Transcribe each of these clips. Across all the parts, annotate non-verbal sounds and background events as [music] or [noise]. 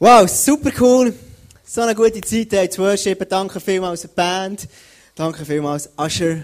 Wow, super cool. So eine gute Zeit hier zu worshipen. Danke vielmals der Band. Danke vielmals Asher.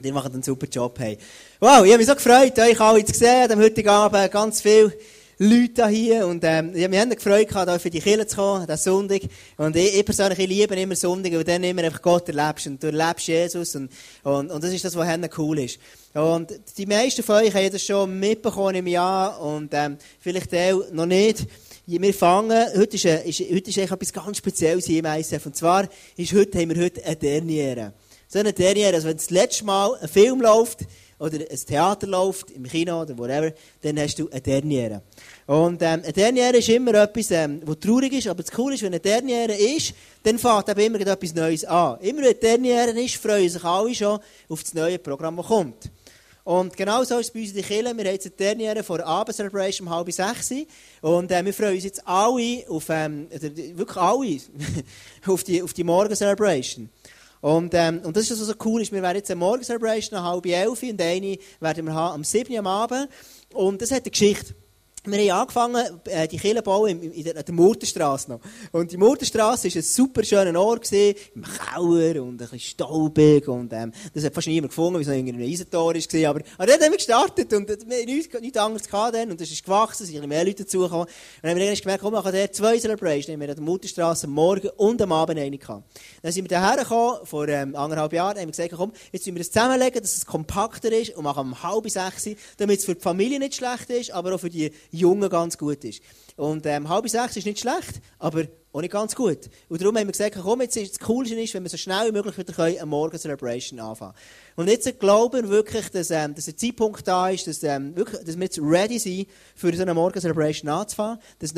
Die machen einen super Job. Hey. Wow, ich habe mich so gefreut, euch alle zu sehen. Am heutigen Abend ganz viele Leute hier. Und, ähm, ich habe mich gefreut, hier für die Kirche zu kommen, diesen Sonntag. Und ich, ich persönlich ich liebe immer Sonntag, weil dann immer einfach Gott erlebst. Und du erlebst Jesus. Und, und, und das ist das, was cool ist. Und die meisten von euch haben das schon mitbekommen im Jahr. Und, ähm, vielleicht auch noch nicht. Wir fangen, heute ist, ist, heute ist etwas ganz Spezielles im ISF. Und zwar ist heute, haben wir heute eine Derniere. So eine Derniere, also wenn das letzte Mal ein Film läuft, oder ein Theater läuft, im Kino oder whatever, dann hast du eine Derniere. Und ähm, eine Derniere ist immer etwas, ähm, was traurig ist, aber das Coole ist, wenn eine Derniere ist, dann fängt eben immer etwas Neues an. Immer wenn eine Derniere ist, freuen sich alle schon auf das neue Programm, das kommt. Und genau so ist es bei uns in der Kirche. Wir haben jetzt eine Derniere vor Abend-Celebration um halb sechs. Und äh, wir freuen uns jetzt alle auf, ähm, wirklich alle, [laughs] auf die, auf die Morgen-Celebration. Und, ähm, und das ist das, was so cool ist. Wir werden jetzt eine Morgen-Celebration um halb elf und eine werden wir haben am 7. am Abend. Und das hat eine Geschichte. Wir haben angefangen, äh, die Kirche bauen in der, der Murtenstrasse noch. Und die Murtenstrasse war ein super schöner Ort, gewesen, im Keller und ein bisschen staubig. Und, ähm, das hat fast niemand gefunden, weil es noch ein Eisentor war. Aber, aber dann haben wir gestartet und wir haben nichts, nichts anderes gehabt dann. Und das ist gewachsen, es sind mehr Leute dazugekommen. Und dann haben wir gemerkt, komm, wir machen der zwei Celebrations. Wir an der Murtenstrasse Morgen und am Abend eine gehabt. Dann sind wir daher gekommen, vor ähm, anderthalb Jahren, haben wir gesagt, komm, jetzt müssen wir das zusammenlegen, dass es kompakter ist und machen um halb sechs, damit es für die Familie nicht schlecht ist, aber auch für die Jungen ganz gut ist. Und ähm, halb sechs ist nicht schlecht, aber auch nicht ganz gut. Und darum haben wir gesagt, komm, jetzt ist das Coolste ist, wenn wir so schnell wie möglich wieder eine Morgen-Celebration anfangen Und jetzt glauben wir wirklich, dass, ähm, dass ein Zeitpunkt da ist, dass, ähm, wirklich, dass wir jetzt ready sind, für so eine Morgen-Celebration anzufangen. Dass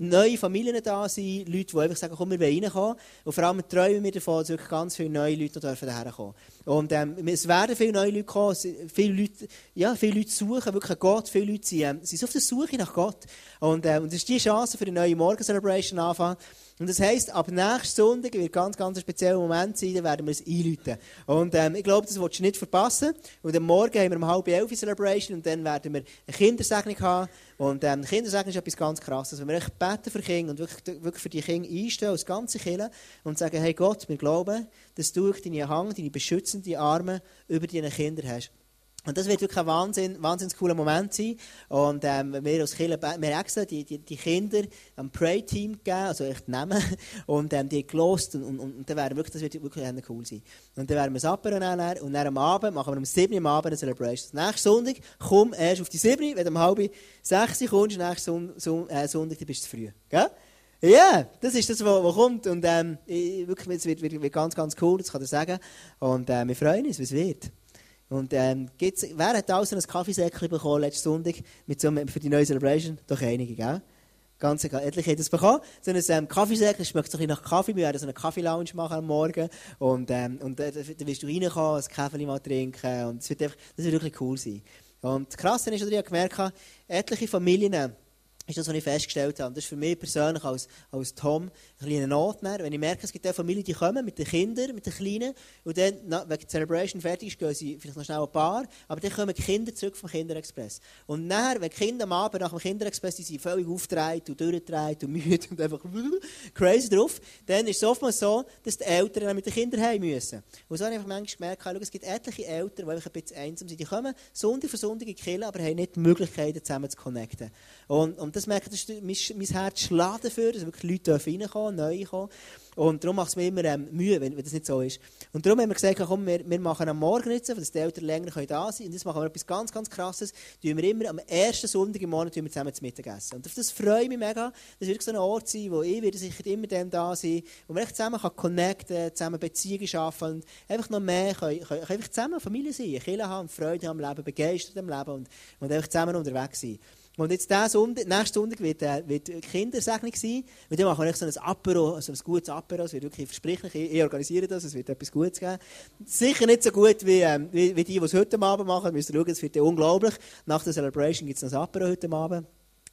neue, Familien da sind, Leute, die einfach sagen, komm, wir wollen reinkommen. Und vor allem träumen wir davon, dass wirklich ganz viele neue Leute dürfen kommen. Und ähm, es werden viele neue Leute kommen, viele Leute, ja, viele Leute suchen wirklich Gott, viele Leute sind, ähm, sind auf der Suche nach Gott. Und, ähm, und das ist die Chance für die neue Morgen-Celebration anfangen. Und das heisst, ab nächsten Sonntag wird ganz, ganz ein spezieller Moment sein, dann werden wir es einläuten. Und ähm, ich glaube, das willst du nicht verpassen. Und am Morgen haben wir um halb elf Celebration und dann werden wir eine Kindersegnung haben. Und ähm, Kindersegnung ist etwas ganz Krasses. Wenn wir echt beten für Kinder und wirklich, wirklich für die Kinder einstehen, als ganze Kinder, und sagen, hey Gott, wir glauben, dass du deine Hand, deine beschützenden Arme über deine Kinder hast. Und das wird wirklich ein Wahnsinn, wahnsinnig cooler Moment sein. Und ähm, wir als Kirche, wir extra die, die, die Kinder am Pray-Team gegeben, also echt nehmen, und ähm, die gelost und, und, und dann wäre wirklich, das wird wirklich cool sein. Und dann werden wir es abnehmen und dann am Abend machen wir um 7 Uhr am Abend eine Celebration. Nächsten Sonntag, komm erst auf die 7 Uhr, wenn du um halb 6 Uhr kommst, nächsten Son äh, Sonntag, dann bist du zu früh. Gell? Ja, yeah, das ist das, was kommt. Und ähm, wirklich, es wird, wird, wird, ganz, ganz cool, das kann ich sagen. Und äh, wir freuen uns, wie es wird. Und ähm, gibt's, wer hat also ein Kaffeesäckchen bekommen letzten Sonntag mit so einem, für die neue Celebration? Doch einige, gell? Ganz egal, etliche haben das bekommen. So ein ähm, Kaffeesäckchen schmeckt so ein bisschen nach Kaffee. Wir werden so eine Kaffee-Lounge machen am Morgen. Und, ähm, und äh, da wirst du reinkommen, ein Kaffee mal trinken. Und es wird einfach, das wird wirklich cool sein. Und das Krasse ist, dass ich gemerkt habe, etliche Familien, ist das, was ich festgestellt habe. Das ist für mich persönlich als, als Tom ein kleiner Notner. Wenn ich merke, es gibt auch Familien, die kommen mit den Kindern, mit den Kleinen, und dann, na, wenn die Celebration fertig ist, gehen sie vielleicht noch schnell ein paar, aber dann kommen die Kinder zurück vom Kinderexpress. Und nachher, wenn die Kinder am Abend nach dem Kinderexpress, die sind völlig aufgedreht und durchgedreht und [laughs] müde und einfach crazy drauf, dann ist es oftmals so, dass die Eltern mit den Kindern heim müssen. Und so habe ich einfach manchmal gemerkt, es gibt etliche Eltern, die einfach ein bisschen einsam sind. Die kommen Sonntag für Sonntag in die Kirche, aber haben nicht die Möglichkeit, zusammen zu connecten. Und, und das merke ich, mein, mein Herz schlägt dafür, dass wirklich Leute reinkommen, neu kommen. Und darum macht es mir immer ähm, Mühe, wenn, wenn, das nicht so ist. Und darum haben wir gesagt, komm, wir, wir machen am Morgen jetzt, dass die Eltern länger können da sein können. Und jetzt machen wir etwas ganz, ganz Krasses. Tun wir immer am ersten Sonntag im Monat wir zusammen zu Mittag essen. Und auf das freue ich mich mega. Das wird so ein Ort sein, wo ich werde sicher immer dem da sein wo man echt zusammen kann connecten zusammen Beziehungen schaffen und einfach noch mehr können, können, können zusammen Familie sein, Kinder haben, Freude am Leben, begeistert am Leben und, und einfach zusammen unterwegs sein. Und jetzt diesen Sonntag, nächsten Sonntag wird, äh, wird Kindersegnung sein. Und dann machen wir so ein Apero, so ein gutes Apero. Es wird wirklich versprechlich. Ich, ich organisiere das, es wird etwas Gutes geben. Sicher nicht so gut wie, ähm, wie, wie, die, die es heute Abend machen. Wir müssen schauen, es wird unglaublich. Nach der Celebration gibt es noch ein Apero heute Abend.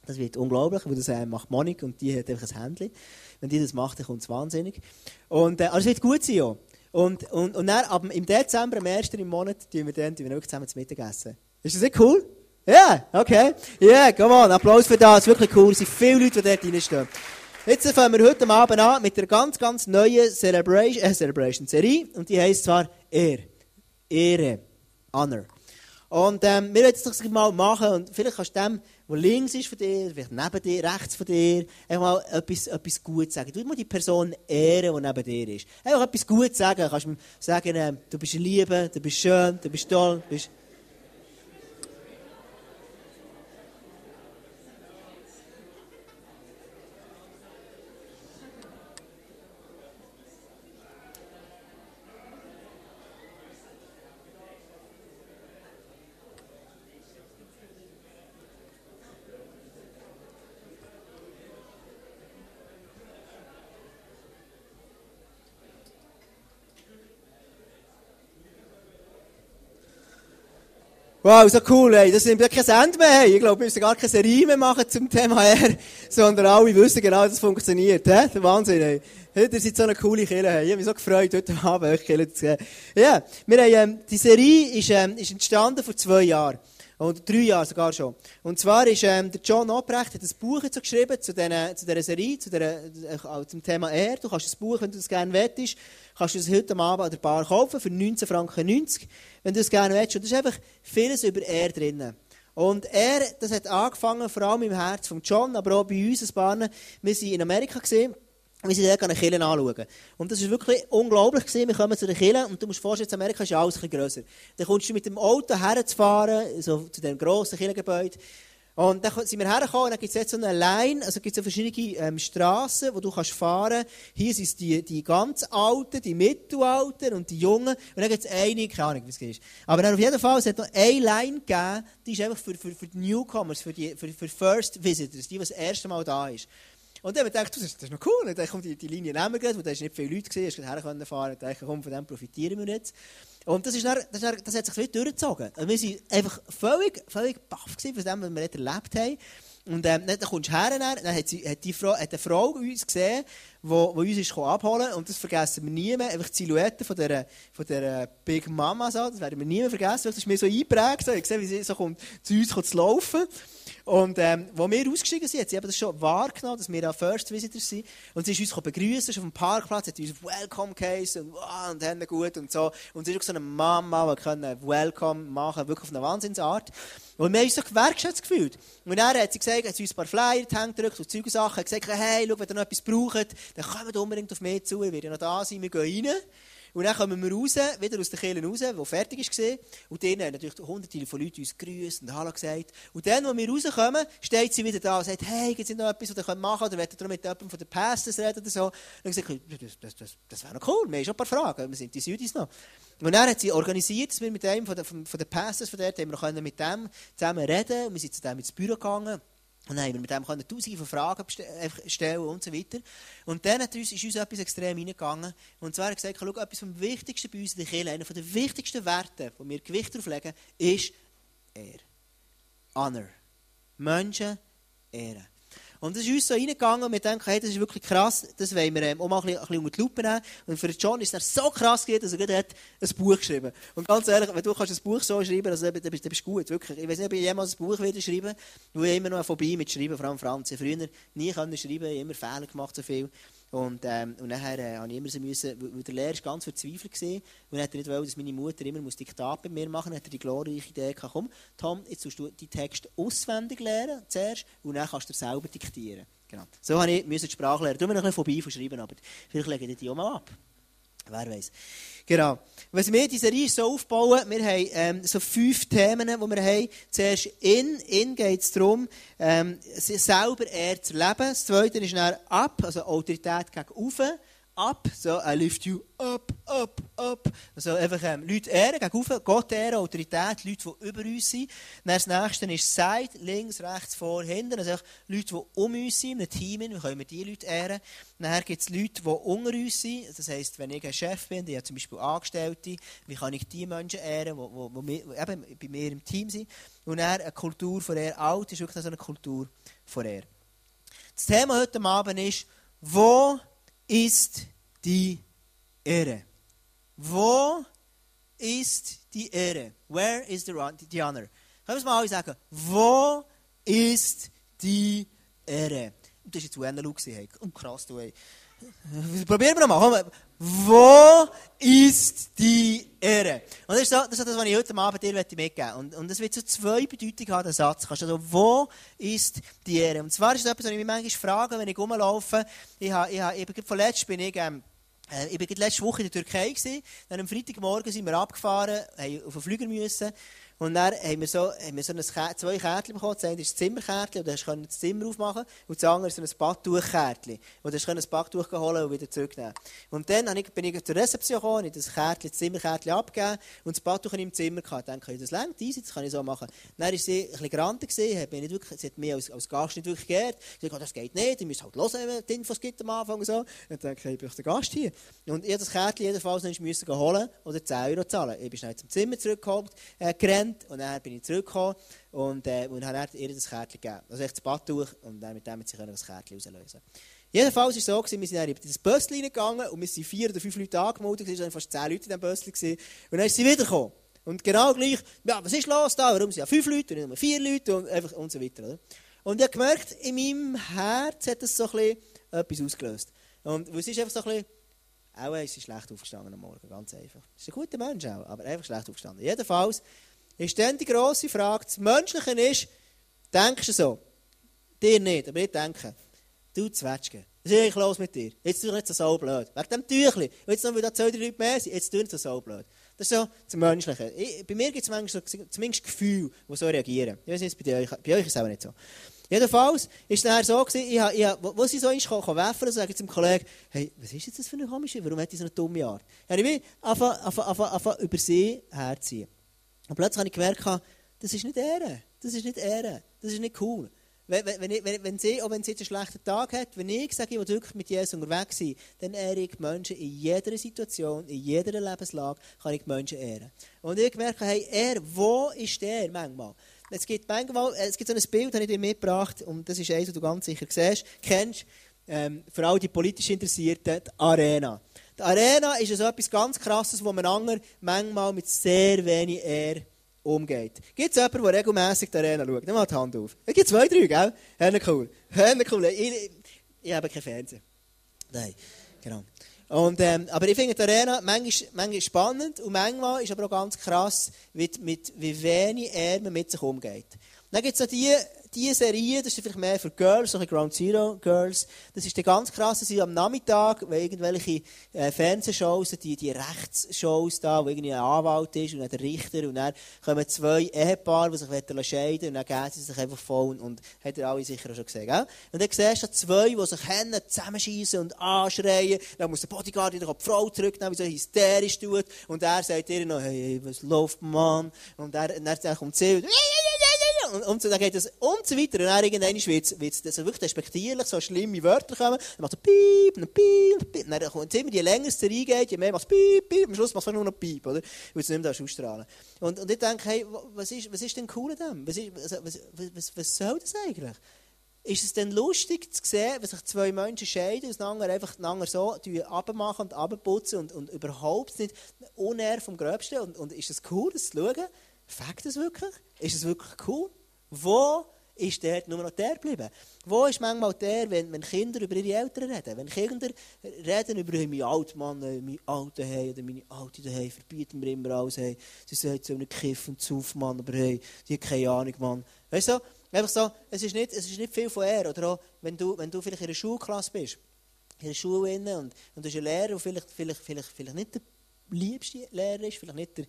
Das wird unglaublich, weil das äh, macht Monik und die hat einfach ein Händchen. Wenn die das macht, dann kommt es wahnsinnig. Und, äh, also es wird gut sein, ja. Und, und, und dann, ab, im Dezember, am 1. im Monat, tun wir dann tun wir zusammen zu Mittag essen. Ist das nicht cool? Ja, okay. Ja, yeah, come on. Applaus für das. Wirklich cool. Es sind viele Leute, die dort reinstehen. Jetzt fangen wir heute Abend an mit einer ganz, ganz neuen Celebration, äh, Celebration Serie. Und die heisst zwar Ehr. Ehre. Honor. Und ähm, wir werden das mal machen. Und vielleicht kannst du dem, der links ist von dir, vielleicht neben dir, rechts von dir, einfach mal etwas, etwas Gutes sagen. Du musst die Person ehren, die neben dir ist. Einfach etwas Gutes sagen. Du kannst ihm sagen, äh, du bist Liebe, du bist schön, du bist toll, du bist... Wow, so cool, ey. Das sind ja kein Ende mehr. Hey. Ich glaube, wir müssen gar keine Serie mehr machen zum Thema [laughs] her, sondern alle wissen genau, dass es funktioniert. He? Der Wahnsinn, ey. Ihr seid so eine coole Kille. Hey. Ich habe mich so gefreut, heute Abend euch Kille zu sehen. Ja, wir haben, ähm, die Serie ist, ähm, ist entstanden vor zwei Jahren. Oder drei Jahre sogar schon. Und zwar ist, ähm, der John Obrecht hat ein Buch jetzt geschrieben zu, den, zu dieser Serie, zu dieser, äh, zum Thema Er. Du kannst das Buch, wenn du es gerne wettest, kannst du es heute Abend an der Bar kaufen für 19 Franken 90, wenn du es gerne willst. Und da ist einfach vieles über er drin. Und er, das hat angefangen, vor allem im Herz von John, aber auch bei uns ein paar. Wir waren in Amerika gesehen. Wir sind dort eine Kille anschauen. Und das war wirklich unglaublich. Gewesen. Wir kommen zu der Kille und du musst vorstellen, in Amerika ist alles ein bisschen grösser. Dann kommst du mit dem Auto herzufahren, so zu dem grossen Killengebäude. Und dann sind wir hergekommen und dann gibt es jetzt so eine Line, also gibt es so verschiedene ähm, Strassen, wo du kannst fahren. Hier sind die, die ganz Alten, die Mittelalten und die Jungen. Und dann gibt es eine, keine Ahnung, wie es ist. Aber dann auf jeden Fall, es hat noch eine Line gegeben, die ist einfach für, für, für die Newcomers, für die für, für First Visitors, die, die das erste Mal da ist. Und dann habe ich gedacht, das ist, das ist noch cool. Dann kommt die, die Linie nehmen gerade, weil da nicht viele Leute gesehen, hast herfahren können. Ich komm, von dem profitieren wir jetzt. Und das, ist dann, das, ist dann, das hat sich wieder durchgezogen. Und wir waren einfach völlig, völlig baff von dem, was wir erlebt haben. Und ähm, dann kommst du her, dann hat, sie, hat, die Frau, hat eine Frau uns gesehen, die, die uns ist abholen und das vergessen wir nie mehr. Einfach die Silhouette von der, von der Big Mama, so, das werden wir nie mehr vergessen. Das ist mir so eingeprägt. So. Ich sehe, wie sie so kommt, zu uns kommt zu laufen. Und ähm, wo wir ausgestiegen sind, hat sie das schon wahrgenommen, dass wir auch First Visitors sind. Und sie ist uns begrüßen auf dem Parkplatz, hat uns Welcome Case und, wow, und haben gut und so. Und sie ist auch so eine Mama, die können Welcome machen, wirklich auf eine Wahnsinnsart. Und wir haben uns so gewerkschätzt gefühlt. Und dann hat sie gesagt, hat sie uns ein paar Flyer Hände gedrückt und Zeug Sachen, hat gesagt, hey, schau, wenn ihr noch etwas braucht, dann kommt unbedingt auf mich zu, ich werde noch da sein, wir gehen rein. Und dann kommen wir raus, wieder aus der Kirche raus, die fertig war. Und dann haben natürlich hunderte von Leuten uns gegrüßt und Hallo gesagt. Und dann, als wir rauskommen, steht sie wieder da und sagt, hey, gibt es noch etwas, was ihr machen könnt? Oder wollt ihr mit jemandem von den Pastors reden oder so? Und dann gesagt, das, das, das, das wäre noch cool, wir haben schon ein paar Fragen, wir sind die Südis noch. Und dann hat sie organisiert, dass wir mit einem von den, von den Pastors von dort, haben wir mit dem zusammen reden und wir sind zu dem ins Büro gegangen. Und dann haben wir mit dem können tausende von Fragen stellen und so weiter. Und dann ist uns etwas extrem reingegangen. Und zwar hat er gesagt, schau, etwas vom Wichtigsten bei uns in der Kirche, einer der wichtigsten Werte, wo wir Gewicht drauf legen, ist Ehre. Honor. Menschen ehren. Und das ist uns so reingegangen und wir denken, hey, das ist wirklich krass, das wollen wir ähm, auch mal ein bisschen, unter die Lupe nehmen. Und für John ist es so krass gewesen, dass er gerade ein Buch geschrieben hat. Und ganz ehrlich, wenn du kannst ein Buch so schreiben kannst, dann bist du gut, wirklich. Ich weiß nicht, ob ich jemals ein Buch wieder schreiben weil ich immer noch vorbei mit Schreiben, vor allem Franz. Früher nie können schreiben, ich immer Fehler gemacht, so viel. Und, ähm, und nachher äh, habe ich immer so müssen, weil der Lehrer war ganz verzweifelt gewesen, und er nicht wollte, dass meine Mutter immer muss Diktat bei mir machen muss, hat er die glorreiche Idee gehabt, komm, Tom, jetzt musst du die Texte auswendig lernen, zuerst, und dann kannst du selber diktieren. Genau. So habe ich die Sprache lernen. Du mir noch ein bisschen vorbei von schreiben, aber vielleicht lege ich die auch mal ab. Wer weiß. Genau. Was wir diese Serie so aufbauen, wir haben ähm, so fünf Themen, die wir haben. Zuerst in, in geht es darum, ähm, selber eher zu leben. Das zweite ist dann ab, also Autorität gegen oben ab, so I lift you up, up, up. Also einfach ähm, Leute ehren, gegenüber, Gott ehren, Autorität, Leute, die über uns sind. Dann das nächste ist Side, links, rechts, vor, hinten. Also Leute, die um uns sind, in einem Team, wie können wir diese Leute ehren. Dann gibt es Leute, die unter uns sind. Das heisst, wenn ich ein Chef bin, ich habe zum Beispiel Angestellte, wie kann ich die Menschen ehren, die, die, die eben bei mir im Team sind. Und dann eine Kultur von Ehr. Alt ist wirklich so eine Kultur von Ehr. Das Thema heute Abend ist, wo ist die Ehre? Wo ist die Ehre? Where is the, the honor? Können wir es mal alle sagen? Wo ist die Ehre? Und das war jetzt. Hey. Oh, krass, du, ey. Probieren wir nochmal. Wo ist die Ehre? Und das ist, so, das, ist das, was ich heute Abend dir mitgeben möchte. Und, und das wird so zwei Bedeutungen haben, der Satz. Also, wo ist die Ehre? Und zwar ist das etwas, was ich mich manchmal frage, wenn ich rumlaufe. Ich habe, ich habe, eben, bin ich, ähm, äh, ich war letzte Woche in der Türkei. Gewesen. Dann am Freitagmorgen sind wir abgefahren, haben auf den Flüger müssen. Und dann haben wir so, haben wir so ein, zwei Kärtchen bekommen. Das eine ist das Zimmerkärtchen, und da konntest das Zimmer aufmachen. Und das andere ist ein Badtuchkärtchen. Und da konntest ein Badtuch holen und wieder zurücknehmen. Und dann ich, bin ich zur Rezeption gekommen, habe das Kärtchen, das Zimmerkärtchen abgegeben und das Badtuch in im Zimmer gehabt. Dann kann ich das längt, easy, das kann ich so machen. Dann war sie ein bisschen grantig, sie hat mich als, als Gast nicht wirklich geehrt. Sie hat das geht nicht, ihr müsst halt hören, wenn die Infos gibt am Anfang und so. Und dann denke ich, ich bin der Gast hier. Und ich das Kärtchen jedenfalls noch müssen holen oder 10 Euro zahlen. Ich bin schnell zum Zimmer zurückgekommen, äh, gerannt, und dann bin ich zurückgekommen und, äh, und habe ihr das Kärtchen gegeben. Also echt das Badtuch und dann mit dem hat sie das Kärtchen auslösen Jedenfalls war es so, gewesen, wir sind dann in das Bösschen reingegangen und wir sind vier oder fünf Leute angemeldet, es waren fast zehn Leute in diesem Bösschen. Und dann ist sie wiedergekommen. Und genau gleich, ja, was ist los da? Warum sind ja fünf Leute und nicht vier Leute und, einfach und so weiter. Oder? Und ich habe gemerkt, in meinem Herz hat das so etwas ausgelöst. Und es ist einfach so ein bisschen, auch ist sie schlecht aufgestanden am Morgen, ganz einfach. ist ein guter Mensch auch, aber einfach schlecht aufgestanden. Jedenfalls ist dann die grosse Frage, das Menschliche ist, denkst du so? Dir nicht, aber ich denke, du Zwetschge, was ist eigentlich los mit dir? Jetzt tue ich nicht so blöd. Wegen dem Tüchli. Und jetzt noch, weil zwei, drei Leute mehr sind, jetzt tue ich nicht so blöd. Das ist so das Menschliche. Ich, bei mir gibt es manchmal so, zumindest Gefühle, die so reagieren. Ich weiß nicht, bei euch, bei euch ist es auch nicht so. Jedenfalls war es nachher so, gewesen, ich, ich, wo sie so ist, kann, kann werfen, sage ich zum Kollegen, hey, was ist jetzt das für eine komische, warum hat die so eine dumme Art? Habe ich einfach über sie herziehen. Und plötzlich habe ich gemerkt, das ist nicht Ehre. Das ist nicht Ehre. Das ist nicht cool. Wenn, wenn, wenn, wenn sie, auch wenn sie jetzt einen schlechten Tag hat, wenn ich sage, ich will wirklich mit Jesus unterwegs sein, dann ehre ich Menschen in jeder Situation, in jeder Lebenslage, kann ich Menschen ehren. Und ich merke, hey, er, wo ist der manchmal? Es gibt manchmal, es gibt so ein Bild, das ich dir mitgebracht, und das ist eins, das du ganz sicher siehst, kennst, ähm, vor allem die politisch Interessierten, die Arena. Die Arena ist also etwas ganz Krasses, wo man anderen manchmal mit sehr wenig Ehre umgeht. Gibt es jemanden, der regelmässig die Arena schaut? Nimm mal die Hand auf. Es gibt zwei, drei, gell? Hörne cool. Hörne cool. Ich, ich, habe kein Fernsehen. Nein, genau. Und, ähm, aber ich finde die Arena manchmal, manchmal spannend und manchmal ist aber auch ganz krass, wie, mit, wie wenig er mit sich umgeht. Dann gibt es noch die, diese Serie, das ist vielleicht mehr für Girls, solche Ground Zero Girls, das ist ganz krass, dass am Nachmittag, wenn irgendwelche äh, Fernsehshows, die, die Rechtsshows da, wo irgendwie ein Anwalt ist und dann der Richter und dann kommen zwei Ehepaare, die sich scheiden und dann gehen sie sich einfach voll und, und hat ihr alle sicher auch schon gesehen, gell? Und dann siehst du zwei, die sich kennen, zusammenschießen und anschreien, dann muss der Bodyguard wieder die Frau zurücknehmen, wie so hysterisch tut und er sagt ihr noch, hey, was läuft, Mann? Und er, und dann kommt sie und und, und dann geht es und so weiter. Und dann irgendwann wird es wirklich despektierlich, so schlimme Wörter kommen. Dann macht es piep, und piep, piep. Dann kommt immer, je länger es reingeht, je mehr macht es piep, piep. Am Schluss macht es nur noch piep, oder? Weil es nicht mehr ausstrahlen und, und ich denke, hey, was ist, was ist denn cool an dem? Was, ist, was, was, was soll das eigentlich? Ist es denn lustig zu sehen, wenn sich zwei Menschen scheiden und einfach einander so abmachen und abputzen und, und überhaupt nicht unehr vom Gröbsten? Und, und ist es cool, das zu schauen? Fakt es wirklich? Ist es wirklich cool? Wo ist der nur noch der geblieben? Wo ist manchmal der, wenn, wenn Kinder über ihre Eltern reden? Wenn Kinder reden über meinen alten Mann, meinen alten Hey oder meine alte Hey, verbieten mir immer alles, hey. Sie sagt so einen Kiff und Zuf, Mann, aber hey, die hat keine Ahnung, Mann. Weißt du, einfach so, es ist nicht, es ist nicht viel von er. Oder auch, wenn du, wenn du vielleicht in einer Schulklasse bist, in einer Schule und, und du bist ein Lehrer, der vielleicht, vielleicht, vielleicht, vielleicht nicht der liebste Lehrer ist, vielleicht nicht der,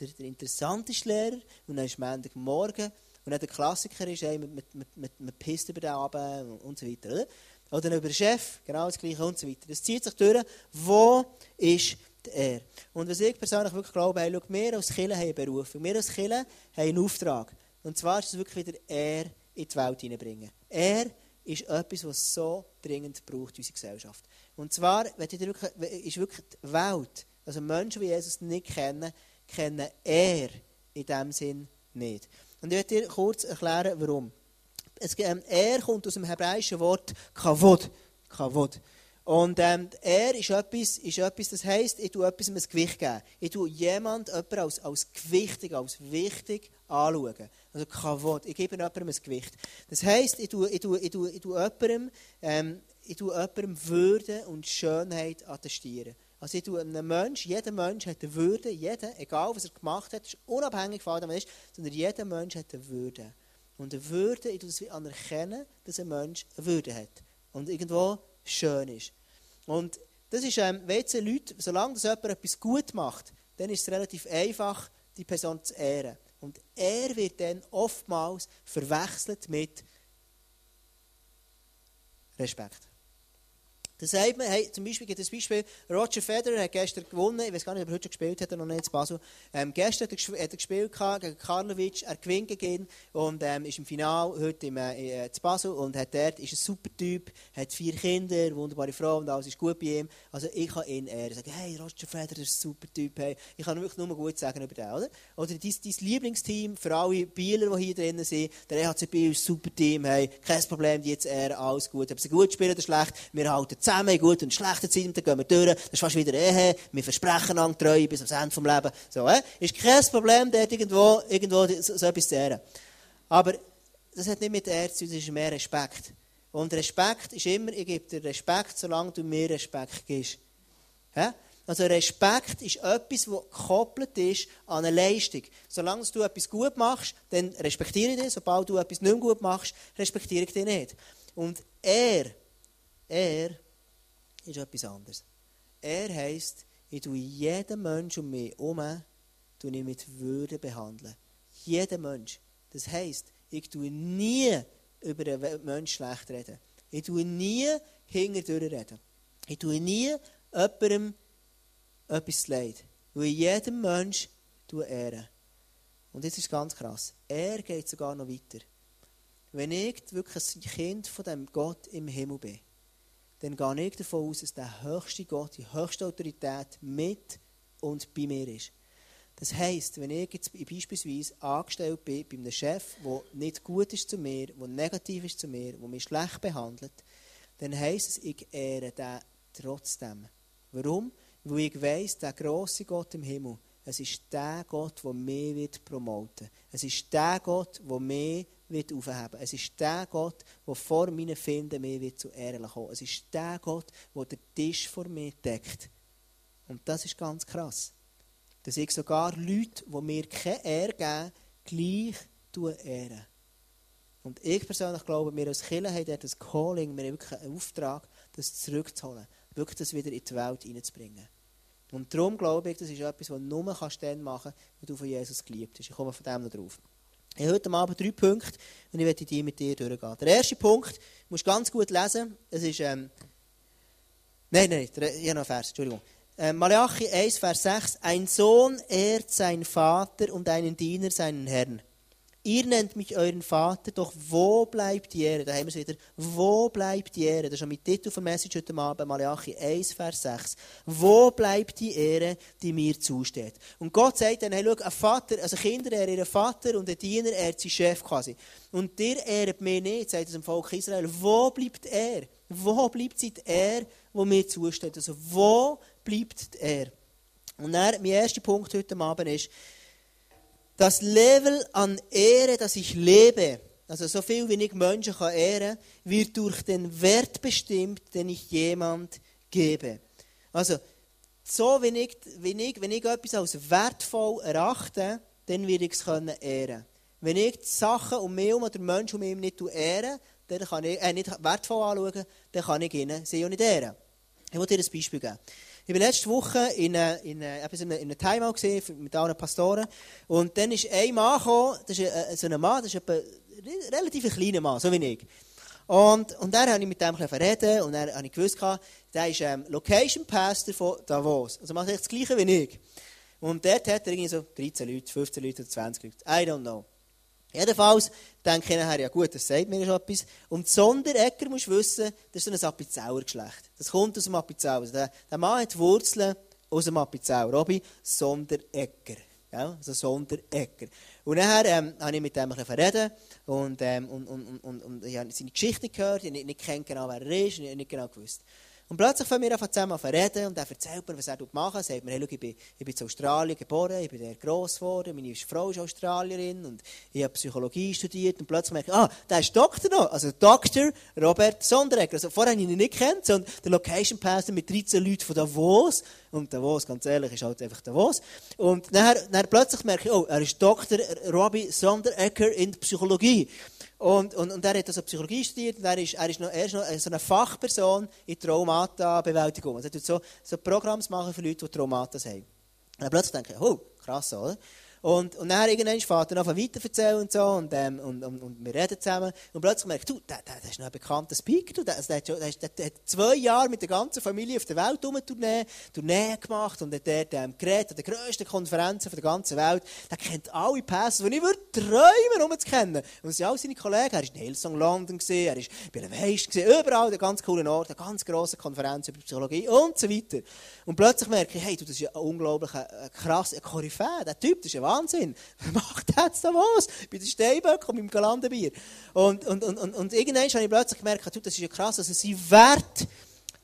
der, der interessanteste Lehrer, und dann ist Montagmorgen, und dann der Klassiker ist, hey, man, man, man, man pisst über den Abend und so weiter. Oder? oder über den Chef, genau das Gleiche und so weiter. Das zieht sich durch. Wo ist er? Und was ich persönlich wirklich glaube, hey, schau, wir als Kirche haben einen Beruf. Wir als Kirche haben einen Auftrag. Und zwar ist es wirklich wieder er in die Welt hineinbringen. Er ist etwas, was so dringend braucht in unserer Gesellschaft. Und zwar ist wirklich die Welt, also Menschen, die Jesus nicht kennen, kennen er in dem Sinn nicht. Und ich werde dir kurz erklären, warum. Es, ähm, er kommt aus dem hebräischen Wort Kavod. Kavod. Und ähm, er ist etwas, ist etwas, das heisst, ich tue etwas ein Gewicht geben. Ich tue jemand, jemand als, als gewichtig, als wichtig anschauen. Also Kavod. Ich gebe jemandem ein Gewicht. Das heisst, ich tue, ich tue, ich tue, ich tue jemandem, ähm, ich tue jemandem Würde und Schönheit attestieren. Also ich tue einem Menschen, jeder Mensch hat eine Würde, jeder, egal was er gemacht hat, ist unabhängig von dem, ist, sondern jeder Mensch hat eine Würde. Und eine Würde, ich tue es anerkennen, dass ein Mensch eine Würde hat. Und irgendwo schön ist. Und das ist, ähm, jetzt Leute, solange das jemand etwas gut macht, dann ist es relativ einfach, die Person zu ehren. Und er wird dann oftmals verwechselt mit Respekt. Das sagt man, hey, zum Beispiel gibt es Beispiel, Roger Federer hat gestern gewonnen, ich weiß gar nicht, ob er heute schon gespielt hat, oder noch nicht in Basel. Ähm, gestern hat er, hat er gespielt gegen Karlovic, er gewinnt gegen und ähm, ist im Finale heute im, äh, in Basel und hat dort, ist ein super Typ, hat vier Kinder, wunderbare Frau und alles ist gut bei ihm. Also ich kann ihn ehren, sagen, hey, Roger Federer ist ein super Typ, hey. ich kann wirklich nur gut sagen über den, oder? Oder dein, Lieblingsteam, für alle Bieler, die hier drinnen sind, der EHCB ist ein super Team, hey, kein Problem, die jetzt ehren, alles gut. Ob sie gut spielen oder schlecht, wir halten zusammen zusammen, in guten und schlechten Zeiten, dann gehen wir durch, das ist fast wieder Ehe, wir versprechen an treu bis ans Ende des Lebens. So, äh? Ist kein Problem, dort irgendwo, irgendwo so, so etwas zu ehren. Aber das hat nicht mit Ehre zu tun, das ist mehr Respekt. Und Respekt ist immer, ich gebe dir Respekt, solange du mir Respekt gibst. Ja? Also Respekt ist etwas, das gekoppelt ist an eine Leistung. Solange du etwas gut machst, dann respektiere ich dich. Sobald du etwas nicht gut machst, respektiere ich dich nicht. Und er, er ist etwas anderes. Er heisst, ich tue jeden Menschen um mich herum mit Würde behandeln. Jeden Mensch. Das heisst, ich tue nie über einen Menschen schlecht reden. Ich tue nie hinterdurch reden. Ich tue nie jemandem etwas leid. Weil ich jedem Mensch ehren. Und jetzt ist ganz krass. Er geht sogar noch weiter. Wenn ich wirklich ein Kind von dem Gott im Himmel bin, dann gehe ich davon aus, dass der höchste Gott, die höchste Autorität mit und bei mir ist. Das heisst, wenn ich jetzt beispielsweise angestellt bin bei einem Chef, der nicht gut ist zu mir, der negativ ist zu mir, der mich schlecht behandelt, dann heisst es, ich ehre den trotzdem. Warum? Weil ich weiss, der grosse Gott im Himmel, es ist der Gott, der mich promoten wird. Es ist der Gott, der mich wird aufheben. Es ist der Gott, der vor meinen Finden mir wird zu Ehren kommen. Es ist der Gott, der den Tisch vor mir deckt. Und das ist ganz krass. Dass ich sogar Leute, die mir keine Ehre geben, gleich ehren. Und ich persönlich glaube, wir als Kirche haben dort ein Calling, wir haben wirklich einen Auftrag, das zurückzuholen. Wirklich das wieder in die Welt hineinzubringen. Und darum glaube ich, das ist etwas, was du nur machen kannst, du von Jesus geliebt bist. Ich komme von dem noch drauf. Ich habe heute Abend drei Punkte und ich werde die mit dir durchgehen. Der erste Punkt, du musst ganz gut lesen, es ist, ähm, nein, nein, ich habe noch einen Vers, Entschuldigung. Ähm, Malachi 1, Vers 6, ein Sohn ehrt seinen Vater und einen Diener seinen Herrn. Ihr nennt mich euren Vater, doch wo bleibt die Ehre? Da haben wir es wieder. Wo bleibt die Ehre? Das ist schon mit Titel von Message heute Abend, Malachi 1, Vers 6. Wo bleibt die Ehre, die mir zusteht? Und Gott sagt dann, hey, schau, ein Vater, also Kinder ehren ihren Vater und ein Diener ehrt seinen Chef quasi. Und der ehrt mir nicht, sagt es dem Volk Israel. Wo bleibt er? Wo bleibt die Ehre, die mir zusteht? Also wo bleibt er? Und dann, mein erster Punkt heute Abend ist, das Level an Ehre, das ich lebe, also so viel wie ich Menschen kann ehren, wird durch den Wert bestimmt, den ich jemand gebe. Also, so wie ich, wenn ich, wenn ich etwas als wertvoll erachte, dann werde ich es können ehren. Wenn ich die Sachen um mich herum oder Menschen um mich nicht ehren, dann kann ich, äh, nicht wertvoll anschauen, dann kann ich ihnen sie auch nicht ehren. Ich will dir ein Beispiel geben. Ich war letzte Woche in, in, in einem Timeout mit allen Pastoren. Und dann ist ein Mann gekommen, das ist ein, so ein Mann, das ist ein relativ kleiner Mann, so wie ich. Und, und dann habe ich mit dem reden und dann habe ich gewusst, der ist ähm, Location Pastor von Davos. Also macht das Gleiche wie ich. Und dort hat er irgendwie so 13 Leute, 15 Leute oder 20 Leute. I don't know. Jedenfalls denke ich nachher, ja gut, das sagt mir schon etwas. Und Sonderegger musst du wissen, das ist so ein Appenzeller-Geschlecht. Das kommt aus dem Appenzeller. Also der, der Mann hat Wurzeln aus dem Appenzeller. Robby, Sonderegger. Ja, also Sonderegger. Und nachher ähm, habe ich mit dem ein reden und, ähm, und, und, und, und, und ich habe seine Geschichte gehört, ich nicht, nicht genau, wer er ist, ich nicht genau gewusst. Und plötzlich fangen wir einfach zusammen an reden und er erzählt mir, was er machen Er sagt mir, hey, schau, ich bin, ich bin in Australien geboren, ich bin dort gross geworden, meine Frau ist Australierin und ich habe Psychologie studiert und plötzlich merke ich, ah, der ist Doktor noch, also Dr. Robert Sonderegger. Also vorher habe ich ihn nicht kennt, sondern der Location Pastor mit 13 Leuten von Davos und Davos, ganz ehrlich, ist halt einfach Davos. Und dann, dann plötzlich merke ich, oh, er ist Dr. Robbie Sonderegger in Psychologie. Und, und, und er hat also Psychologie studiert und er ist, er ist, noch, er ist noch so eine Fachperson in Traumata-Bewältigung. Also er tut so, so Programms machen für Leute, die Traumata haben. Und dann plötzlich denke ich, oh, krass, oder? Und, und dann irgendwann fährt er weiter erzählen und so, und, ähm, und, und, und, wir reden zusammen. Und plötzlich merke ich, du, der, der, ist noch ein bekannter Speaker, du, der, der, der, der, der hat zwei Jahre mit der ganzen Familie auf der Welt Tournee gemacht und hat dort ähm, geredet an den grössten Konferenzen der ganzen Welt. Der kennt alle Pässe, die ich würde träumen, um zu kennen. Und es sind alle seine Kollegen. Er war in Hillsong London, er war bei der Weist, überall, der ganz coolen Ort, eine ganz grosse Konferenz über Psychologie und so weiter. Und plötzlich merke ich, hey, du, das ist ein unglaublich äh, krass, ein Koryphäe, der Typ, das ist ein Wahnsinn. [laughs] Macht jetzt da was? Bei den Steinböck und meinem Galandenbier. Und, und, und, und, und irgendwann habe ich plötzlich gemerkt, das ist ja krass, also sein Wert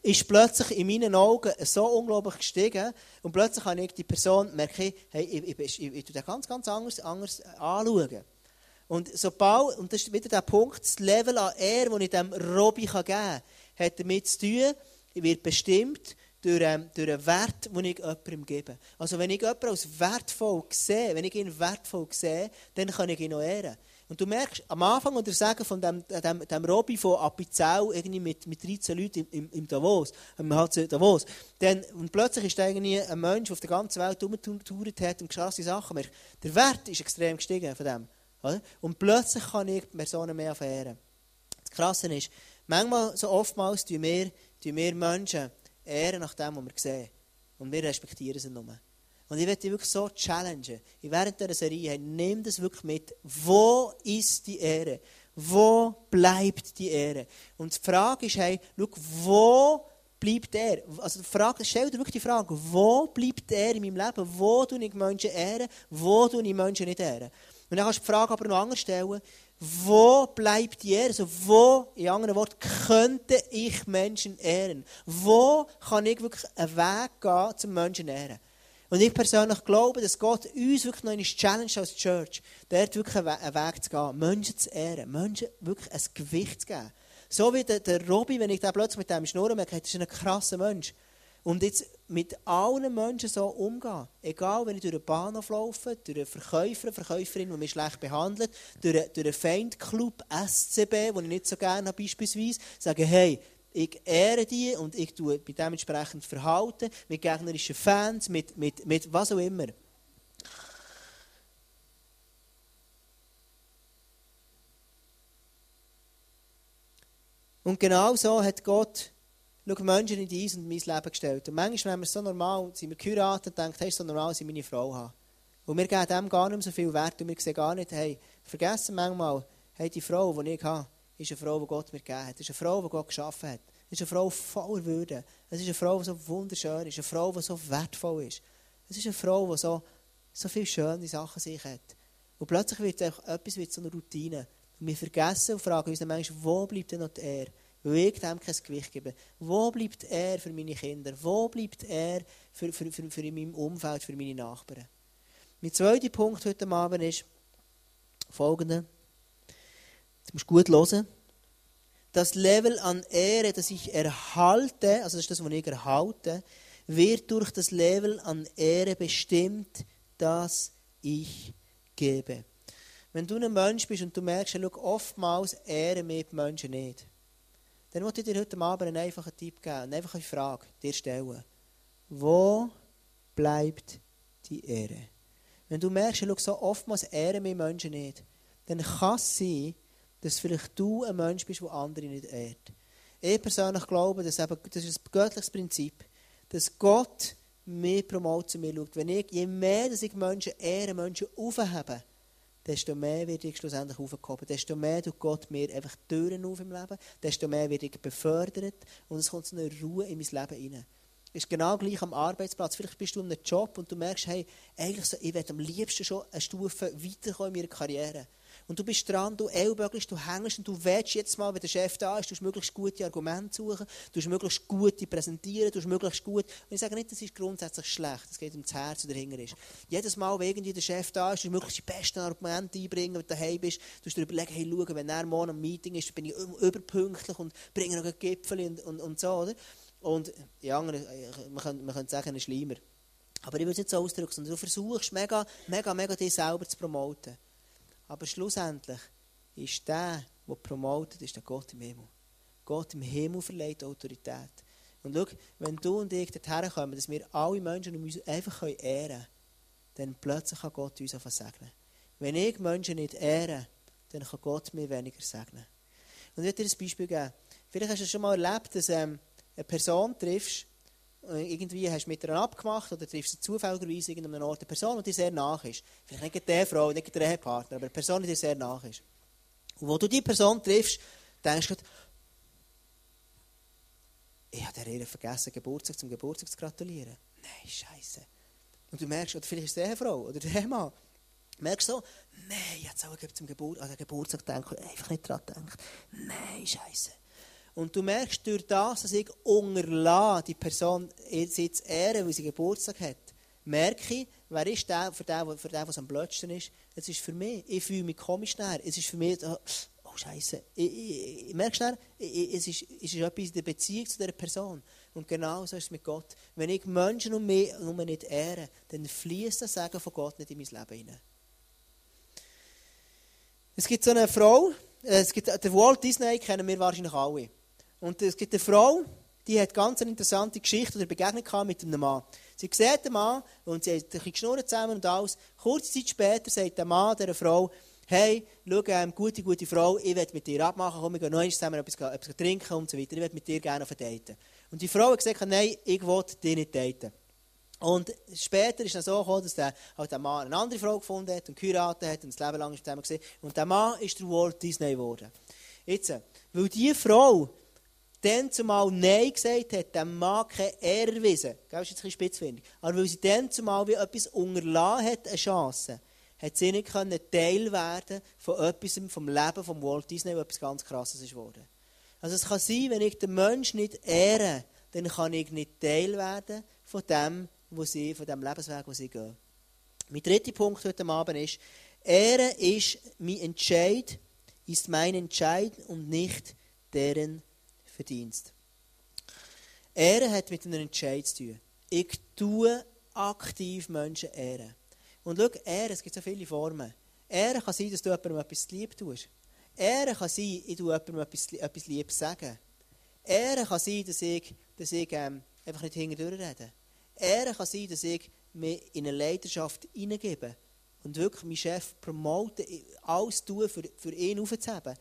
ist plötzlich in meinen Augen so unglaublich gestiegen. Und plötzlich habe ich die Person, merke hey, ich, ich, ich, ich, ich tue den ganz, ganz anders, anders anschauen. Und sobald, und das ist wieder der Punkt, das Level an Ehre, das ich dem Robby geben kann, hat damit zu tun, ich werde bestimmt durch, ähm, durch einen Wert, den ich jemandem gebe. Also wenn ich jemanden als wertvoll sehe, wenn ich ihn wertvoll sehe, dann kann ich ihn noch ehren. Und du merkst, am Anfang unter Sagen von dem, dem, dem Robby von Apizell, irgendwie mit, mit 13 Leuten im, im, im Davos, im HC Davos, dann, und plötzlich ist irgendwie ein Mensch, der auf der ganzen Welt rumgetourt hat und krasse Sachen merkt. Der Wert ist extrem gestiegen von dem. Und plötzlich kann ich Personen mehr verehren. Das Krasse ist, manchmal, so oftmals, tun wir, tun wir Menschen ehren nach dem, was wir sehen. Und wir respektieren sie nur. Und ich werde dich wirklich so challengen. Während dieser Serie, nimm das wirklich mit. Wo ist die Ehre? Wo bleibt die Ehre? Und die Frage ist, hey, schau, wo bleibt er? Also die Frage, stell dir wirklich die Frage, wo bleibt er in meinem Leben? Wo tue ich Menschen ehren? Wo tue ich Menschen nicht ehren? Und dann kannst du die Frage aber noch anders stellen, wo bleibt die Ehre? Also wo, in anderen Worten, könnte ich Menschen ehren? Wo kann ich wirklich einen Weg gehen zum Menschen ehren? Und ich persönlich glaube, dass Gott uns wirklich noch eine Challenge als Church, dort wirklich einen Weg zu gehen, Menschen zu ehren, Menschen wirklich ein Gewicht zu geben. So wie der, der Robby, wenn ich da plötzlich mit dem schnurren merke, das ist ein krasser Mensch. Und jetzt mit allen Menschen so umgehen. Egal, wenn ich durch einen Bahnhof laufe, durch einen Verkäufer, eine Verkäuferin, die mich schlecht behandelt, durch einen, durch einen Feindclub SCB, den ich nicht so gerne habe, beispielsweise, sage, hey, ich ehre die und ich tue bei dementsprechend verhalten, mit gegnerischen Fans, mit, mit, mit was auch immer. Und genau so hat Gott schau, Menschen in dein und mein Leben gestellt. Und manchmal, wenn wir so normal sind, wir geheiratet und denken, hey, so normal, dass ich meine Frau habe. Und wir geben dem gar nicht so viel Wert und wir sehen gar nicht, hey, vergessen manchmal, hey, die Frau, die ich habe, ist eine Frau, die Gott mir gegeben hat. Es ist eine Frau, die Gott geschaffen hat. Es ist eine Frau voller Würde. Es ist eine Frau, die so wunderschön ist. Eine Frau, die so wertvoll ist. Es ist eine Frau, die so, so viele schöne Sachen sich hat. Und plötzlich wird es etwas wie so eine Routine. Und wir vergessen und fragen uns dann manchmal, wo bleibt denn noch die Ehre? Weil ich dem kein Gewicht gebe. Wo bleibt er für meine Kinder? Wo bleibt er für, für, für, für in meinem Umfeld, für meine Nachbarn? Mein zweiter Punkt heute Abend ist folgender. Jetzt musst du gut hören. Das Level an Ehre, das ich erhalte, also das ist das, was ich erhalte, wird durch das Level an Ehre bestimmt, das ich gebe. Wenn du ein Mensch bist und du merkst, schau, oftmals ehren mich die Menschen nicht dann wollte ich dir heute Abend einen einfachen Tipp geben, eine einfache Frage dir stellen. Wo bleibt die Ehre? Wenn du merkst, schau, so oftmals ehren mich Menschen nicht, dann kann es sein, dass vielleicht du ein Mensch bist, der andere nicht ehrt. Ich persönlich glaube, das ist ein göttliches Prinzip, dass Gott mich promotet zu mir schaut. Wenn ich, je mehr dass ich Menschen ehre, Menschen aufhebe, desto mehr werde ich schlussendlich aufgehoben. Desto mehr tut Gott mir einfach Türen auf im Leben, desto mehr werde ich befördert und es kommt so eine Ruhe in mein Leben rein. Ist genau gleich am Arbeitsplatz. Vielleicht bist du in einem Job und du merkst, hey, eigentlich so, ich werde am liebsten schon eine Stufe weiterkommen in meiner Karriere. Und du bist dran, du ellbögelst, du hängst und du willst jetzt mal, wenn der Chef da ist, du möglichst gute Argumente suchen, du möglichst gute präsentieren, du möglichst gut, und ich sage nicht, das ist grundsätzlich schlecht, es geht um das Herz, das dahinter ist. Jedes Mal, wenn irgendwie der Chef da ist, du möglichst die besten Argumente einbringen, wenn du daheim bist, du dir überlegen, hey, schau, wenn er morgen am Meeting ist, bin ich überpünktlich und bringe noch einen Gipfel und, und, und so, oder? Und die anderen, man könnte, man könnte sagen, ein Schleimer. Aber ich würde es so ausdrücken, du versuchst mega, mega, mega dich selber zu promoten. Aber schlussendlich ist der, der promotet, ist der Gott im Himmel. Gott im Himmel verleiht Autorität. Und schau, wenn du und ich dorthin kommen, dass wir alle Menschen uns einfach ehren können, dann plötzlich kann Gott uns einfach segnen. Wenn ich Menschen nicht ehre, dann kann Gott mir weniger segnen. Und ich werde dir ein Beispiel geben. Vielleicht hast du schon mal erlebt, dass ähm, eine Person triffst, irgendwie hast du mit ihr abgemacht oder triffst du zufälligerweise irgendeinen Ort eine Person, die dir sehr nach ist. Vielleicht nicht die Frau, nicht der Ehepartner, aber eine Person, die dir sehr nach ist. Und wo du diese Person triffst, denkst du, ich habe der vergessen, Geburtstag zum Geburtstag zu gratulieren. Nein, scheiße. Und du merkst, oder vielleicht ist es die Ehefrau oder der merkst so, nein, jetzt auch zum Geburt, an den Geburtstag denken, einfach nicht daran denken. Nein, scheiße. Und du merkst durch das, dass ich unterlasse, die Person zu ehren, weil sie Geburtstag hat, merke ich, wer ist der, für den, für den was am blödsten ist? Es ist für mich. Ich fühle mich komisch näher. Es ist für mich, oh, oh Scheiße. Ich, ich, ich merke schnell, es ist, es ist etwas in der Beziehung zu dieser Person. Und genau so ist es mit Gott. Wenn ich Menschen um mich nur nicht ehre, dann fließt das Segen von Gott nicht in mein Leben hinein. Es gibt so eine Frau, äh, es gibt, der Walt Disney kennen wir wahrscheinlich alle. Und es gibt eine Frau, die hat ganz eine interessante Geschichte oder Begegnung mit einem Mann. Sie sieht den Mann und sie hat ein bisschen geschnurrt zusammen und alles. Kurze Zeit später sagt der Mann der Frau, hey, schau, ähm, gute, gute Frau, ich will mit dir abmachen, komm, wir gehen noch zusammen etwas, etwas trinken und so weiter. Ich will mit dir gerne auf daten. Und die Frau hat gesagt, nein, ich will dich nicht daten. Und später ist es so gekommen, dass der, halt der Mann eine andere Frau gefunden hat und geheiratet hat und das Leben lang zusammen gesehen. Und der Mann ist der Walt Disney geworden. Jetzt, weil diese Frau dann zumal Nein gesagt hat, dem Mann keine Ehre erwiesen. Das ist jetzt ein bisschen spitzfindig. Aber weil sie dann zumal wie etwas unterlassen hat, eine Chance, hat sie nicht können Teil werden von etwas vom Leben von Walt Disney, was etwas ganz Krasses ist worden. Also es kann sein, wenn ich den Menschen nicht ehre, dann kann ich nicht Teil werden von dem, wo sie, von dem Lebensweg, wo sie gehen. Mein dritter Punkt heute Abend ist, Ehre ist mein Entscheid, ist mein Entscheid und nicht deren Verdienst. Ehre hat mit einem Entscheid zu tun. Ich tue aktiv Menschen ehren. Und schau, Ehre, es gibt so viele Formen. Ehre kann sein, dass du jemandem etwas lieb tust. Ehre kann sein, ich tue jemandem etwas, etwas lieb sagen. Ehre kann sein, dass ich, dass ich ähm, einfach nicht hinterdurch rede. Ehre kann sein, dass ich mich in eine Leidenschaft hineingebe und wirklich meinen Chef promote, alles tue, für, für ihn aufzuheben.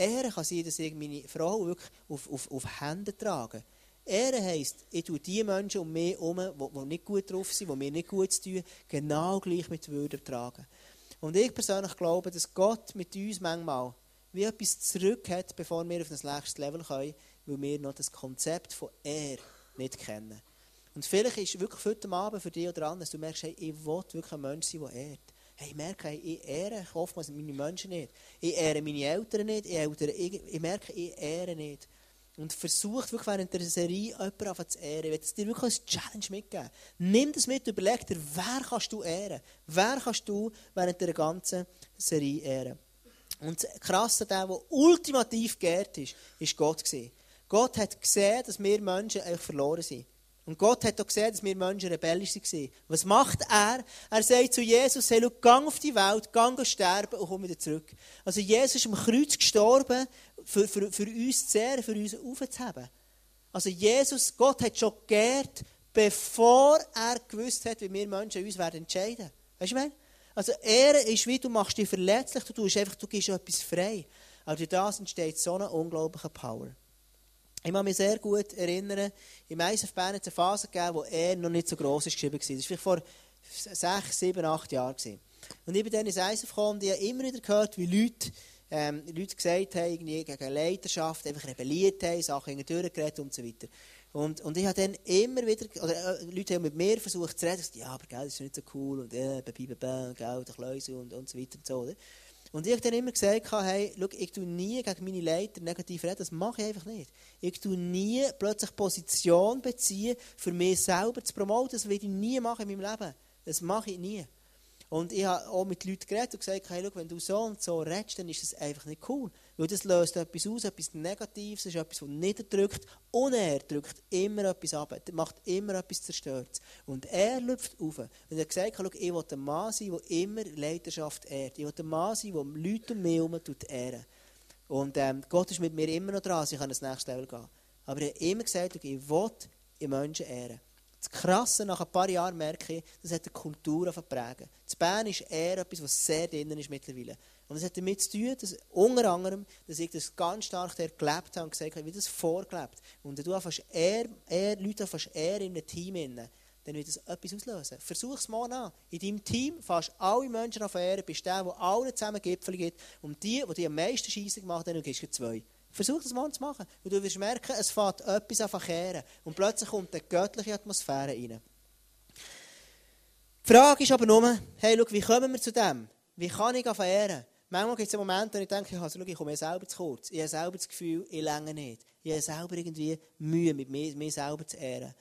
Ehre kann sein, dass ich meine Frau wirklich auf, auf, auf Hände trage. Ehre heisst, ich tue die Menschen um mich herum, die, nicht gut drauf sind, die mir nicht gut tun, genau gleich mit Würde tragen. Und ich persönlich glaube, dass Gott mit uns manchmal wie etwas zurück hat, bevor wir auf das nächste Level können, weil wir noch das Konzept von Ehre nicht kennen. Und vielleicht ist wirklich heute Abend für dich oder andere, dass du merkst, hey, ich will wirklich ein Mensch sein, der ehrt. Ich merke, ich ehre oftmals meine Menschen nicht. Ich ehre meine Eltern nicht. Ich, Eltern, ich, ich merke, ich ehre nicht. Und versucht wirklich während der Serie jemanden zu ehren. Ich will dir wirklich als Challenge mitgeben. Nimm das mit, überleg dir, wer kannst du ehren? Wer kannst du während der ganzen Serie ehren? Und das Krasse, der, der ultimativ geehrt ist, ist Gott gewesen. Gott hat gesehen, dass wir Menschen eigentlich verloren sind. Und Gott hat auch gesehen, dass wir Menschen rebellisch waren. Was macht er? Er sagt zu Jesus, hey, geh auf die Welt, geh sterben und komm wieder zurück. Also Jesus ist am Kreuz gestorben, für, für, für uns zu ehren, für uns aufzuheben. Also Jesus, Gott hat schon geehrt, bevor er gewusst hat, wie wir Menschen uns werden entscheiden. Weißt du, ich? Also Ehre ist wie, du machst dich verletzlich, du tust einfach, du gibst etwas frei. Aber durch das entsteht so eine unglaubliche Power. Ich kann mich sehr gut erinnern, im ISF Bern hat es eine Phase gegeben, wo er noch nicht so gross ist geschrieben war. Das war vielleicht vor sechs, sieben, acht Jahren. Und ich bin dann ins ISF gekommen und ich habe immer wieder gehört, wie Leute, ähm, Leute gesagt haben, irgendwie gegen Leiterschaft, einfach rebelliert haben, Sachen durchgeredet und so weiter. Und, und ich habe dann immer wieder, oder äh, Leute haben mit mir versucht zu reden, ja, aber gell, das ist nicht so cool und äh, bäh, bäh, gell, der Kleusel und, und so weiter und so, oder? Und ich habe dann immer gesagt, hey, schau, ich tue nie gegen meine Leiter negativ reden, das mache ich einfach nicht. Ich tue nie plötzlich Position beziehen, für mich selber zu promoten, das werde ich nie machen in meinem Leben. Das mache ich nie. Und ich habe auch mit Leuten geredet und gesagt, hey, schau, wenn du so und so redest, dann ist das einfach nicht cool. Weil das löst etwas aus, etwas Negatives, ist etwas, das niederdrückt. Und er drückt immer etwas ab. Macht immer etwas zerstört. Und er läuft auf. Und er hat gesagt, schau, ich will ein Mann sein, der immer Leidenschaft ehrt. Ich will ein Mann sein, der Leute um mich herum ehren. Und ähm, Gott ist mit mir immer noch dran, also ich kann ins nächste Level gehen. Aber er hat immer gesagt, ich will Menschen ehren. Das Krasse, nach ein paar Jahren merke ich, das hat eine Kultur prägen. Das Bern ist eher etwas, was sehr drinnen ist mittlerweile. Und das hat damit zu tun, dass unter anderem, dass ich das ganz stark der gelebt habe und gesagt habe, wie das vorgelebt. Und wenn du fast eher, eher Leute fast eher in einem Team innen, dann wird das etwas auslösen. Versuch es mal an. In deinem Team fast alle Menschen auf Ehren, bist der, der allen zusammen Gipfel gibt. Und die, die, die am meisten Scheiße gemacht haben, dann gibst du zwei. Versuch das mal zu machen. Und du wirst merken, es fängt etwas an verkehren. Und plötzlich kommt eine göttliche Atmosphäre rein. Die Frage ist aber nur, hey, schau, wie kommen wir zu dem? Wie kann ich verehren? Manchmal gibt es Momente, wo ich denke, also, schau, ich komme mir selber zu kurz. Ich habe selber das Gefühl, ich länge nicht. Ich habe selber irgendwie Mühe, mit mir, mir selber zu ehren.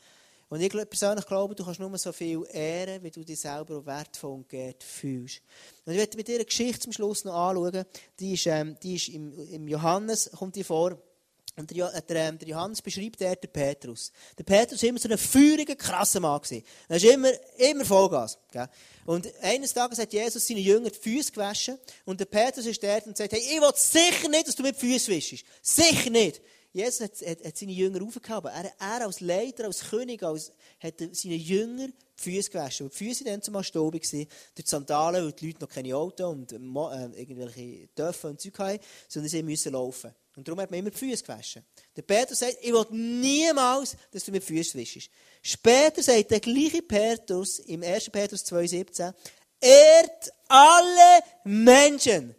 Und ich persönlich glaube, du kannst nur so viel ehren, wie du dich selber wertvoll und geehrt fühlst. Und ich werde mit eine Geschichte zum Schluss noch anschauen. Die ist, ähm, die ist im, im Johannes, kommt die vor. Und der, äh, der, der Johannes beschreibt der, der Petrus. Der Petrus war immer so ein feuriger, krasser Mann. Er ist immer, immer Vollgas. Gell? Und eines Tages hat Jesus seine Jünger die Füße gewaschen. Und der Petrus ist der und sagt, hey, ich will sicher nicht, dass du mir die Füße wischst. Sicher nicht. Jesus hat, hat, hat seine Jünger aufgehaben. Er, er, als Leiter, als König, als, hat seine Jünger die Füße gewaschen. Die Füße waren dann zumal staubig durch die Sandalen, weil die Leute noch keine Auto und äh, irgendwelche Dörfer und Zeug hatten, sondern sie mussten laufen. Und darum hat man immer die Füße gewaschen. Der Petrus sagt, ich will niemals, dass du mir die Füße wischst. Später sagt der gleiche Petrus, im 1. Petrus 2,17, ehrt alle Menschen.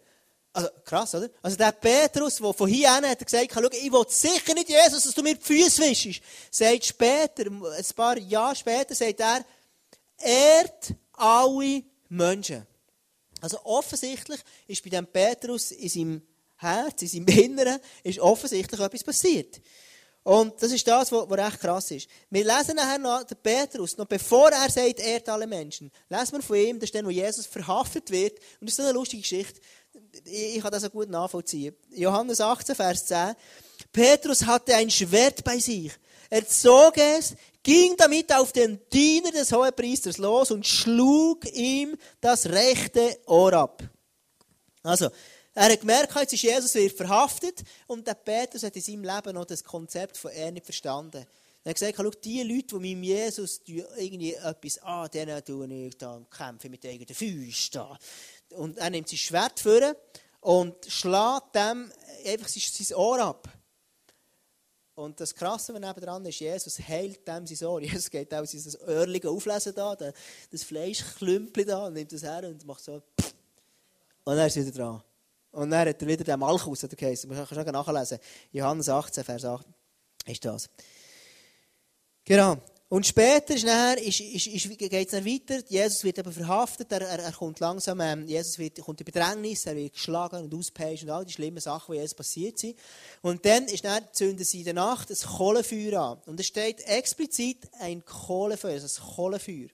Also, krass, oder? Also, der Petrus, der von hier an hat gesagt, schau, ich will sicher nicht, Jesus, dass du mir die Füße wischst. Sagt später, ein paar Jahre später, sagt er, ehrt alle Menschen. Also, offensichtlich ist bei dem Petrus in seinem Herz, in seinem Inneren, ist offensichtlich etwas passiert. Und das ist das, was, recht krass ist. Wir lesen nachher noch den Petrus, noch bevor er sagt, ehrt alle Menschen, lesen wir von ihm, das ist dann, wo Jesus verhaftet wird. Und das ist eine lustige Geschichte ich kann das auch gut nachvollziehen. Johannes 18, Vers 10. Petrus hatte ein Schwert bei sich. Er zog es, ging damit auf den Diener des Hohepriesters los und schlug ihm das rechte Ohr ab. Also, er hat gemerkt, jetzt ist Jesus wird verhaftet und der Petrus hat in seinem Leben noch das Konzept von er nicht verstanden. Er hat gesagt, schau, die Leute, die mit Jesus irgendwie etwas an, ah, denen tue ich da kämpfen mit eigenen Füßen. Und er nimmt sein Schwert vor und schlägt dem einfach sein Ohr ab. Und das Krasse, nebenan ist, Jesus heilt dem sein Ohr. [laughs] Jesus geht auch sein Öhrchen auflesen da, das Fleischklümpel da, und nimmt das her und macht so. Und er ist wieder dran. Und dann hat er wieder den Malchus, der geheißen. Man kann nachlesen. Johannes 18, Vers 8 ist das. Genau. Und später ist nachher, ist, ist, ist, geht es dann weiter. Jesus wird aber verhaftet. Er, er, er kommt langsam, ähm, Jesus wird, kommt in Bedrängnis, er wird geschlagen und ausgepeitscht und all die schlimmen Sachen, die Jesus passiert sind. Und dann ist dann, zünden sie in der Nacht ein Kohlenfeuer an. Und es steht explizit ein Kohlenfeuer, also ein Kohlenfeuer.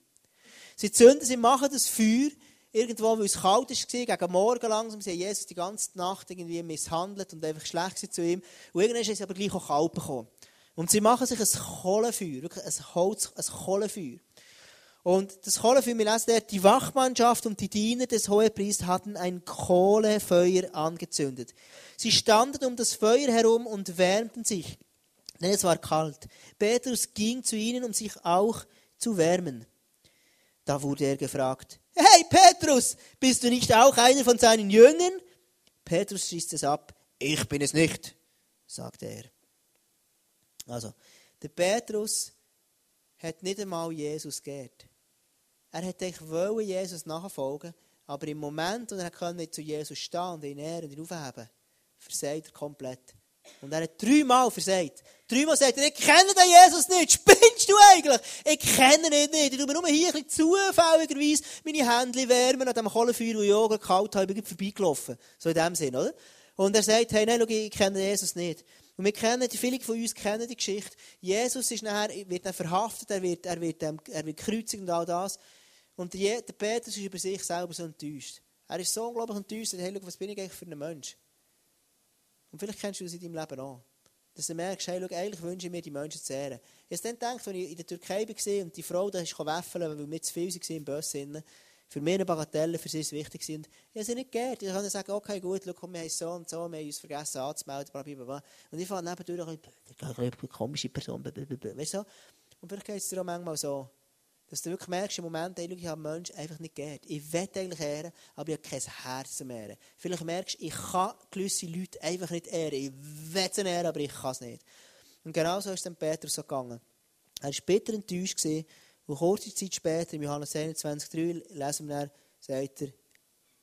Sie zünden, sie machen das Feuer irgendwo, weil es kalt war, gegen Morgen langsam. Sie haben Jesus die ganze Nacht irgendwie misshandelt und einfach schlecht zu ihm. Und irgendwann ist es aber gleich auch kalt bekommen. Und sie machen sich ein Kohlenfeuer, wirklich ein Holz, ein Kohlenfeuer. Und das Kohlenfeuer, wir lesen dort, die Wachmannschaft und die Diener des Hohepriesters hatten ein Kohlefeuer angezündet. Sie standen um das Feuer herum und wärmten sich, denn es war kalt. Petrus ging zu ihnen, um sich auch zu wärmen. Da wurde er gefragt, hey Petrus, bist du nicht auch einer von seinen Jüngern? Petrus schießt es ab, ich bin es nicht, sagte er. Also, der Petrus hat nicht einmal Jesus geehrt. Er hat eigentlich Jesus nachfolgen, aber im Moment, wo er nicht zu Jesus stehen und ihn ehren und ihn aufheben, versagt er komplett. Und er hat dreimal versagt. Dreimal sagt er, ich kenne den Jesus nicht. Spinnst du eigentlich? Ich kenne ihn nicht. Ich tue mir nur hier ein bisschen zufälligerweise meine Hände wärmen an dem Kohlenfeuer, wo ich auch kalt habe, ich bin vorbeigelaufen. So in dem Sinn, oder? Und er sagt, hey, nein, schau, ich kenne Jesus nicht. Und wir kennen, viele von uns kennen die Geschichte. Jesus ist nachher, wird dann verhaftet, er wird, er wird, ähm, er wird gekreuzigt und all das. Und der, Petrus ist über sich selber so enttäuscht. Er ist so unglaublich enttäuscht, hey, schau, was bin ich eigentlich für ein Mensch? Und vielleicht kennst du das in deinem Leben auch. Dass du merkst, hey, schau, eigentlich wünsche ich mir, die Menschen zu ehren. Ich habe dann gedacht, als ich in der Türkei war und die Frau da ist wäffeln, weil wir zu viel waren im Böse für mich eine Bagatelle, für sie ist wichtig sind. Ich habe sie nicht gehört. Ich kann sagen, okay, gut, schau, wir haben so und so, wir haben uns vergessen anzumelden, blablabla. Und ich fahre nebendurch und eine komische Person, weißt du? Und vielleicht geht es dir auch manchmal so, dass du wirklich merkst, im Moment, hey, ich habe Menschen einfach nicht gehört. Ich will eigentlich ehren, aber ich habe kein Herz mehr. Vielleicht merkst du, ich kann gewisse Leute einfach nicht ehren. Ich will sie ehren, aber ich kann es nicht. Und genau so ist es Petrus so gegangen. Er war bitter enttäuscht, und kurze Zeit später, im Johannes 21,3, lesen wir dann, sagt er,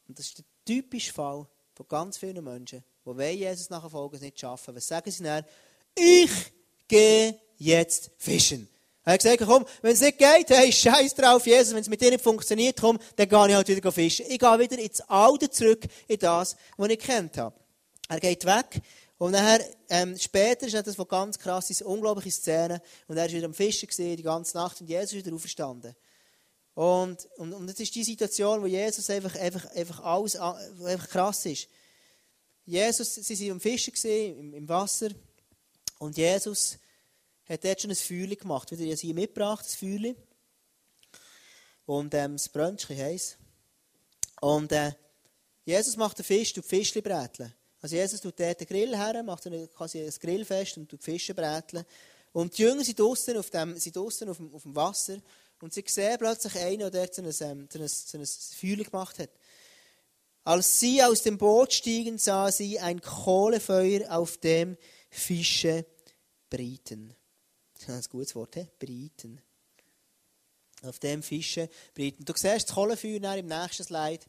und das ist der typische Fall von ganz vielen Menschen, die Jesus nachfolgen, es nicht schaffen. Was sagen sie dann? Ich gehe jetzt fischen. Er hat gesagt, komm, wenn es nicht geht, hey, scheiß drauf, Jesus, wenn es mit dir nicht funktioniert, komm, dann gehe ich halt wieder fischen. Ich gehe wieder ins Alte zurück, in das, was ich kennt habe. Er geht weg und nachher, ähm, später ist das von ganz krass, ist unglaubliche Szene. Und er war wieder am Fischen gewesen, die ganze Nacht und Jesus ist wieder aufgestanden. Und, und, und das ist die Situation, wo Jesus einfach, einfach, einfach alles, einfach krass ist. Jesus, sie waren am Fischen gewesen, im, im Wasser. Und Jesus hat dort schon ein Feuer gemacht. Wieder ich hier mitgebracht, das Feuer. Und ähm, brennt ein heiß. Und äh, Jesus macht den Fisch, tut Fischli bräteln. Also Jesus tut dort den Grill her, macht quasi ein Grillfest und tut Fische bräteln. Und die Jünger sind draußen auf dem, auf dem, auf dem Wasser und sie sehen plötzlich einen, der dort so ein, so ein, so ein Feuer gemacht hat. Als sie aus dem Boot stiegen, sah sie ein Kohlefeuer, auf dem Fische brieten. [laughs] Das ist ein gutes Wort, he? brieten. Auf dem Fische brieten. Du siehst das Kohlefeuer im nächsten Slide.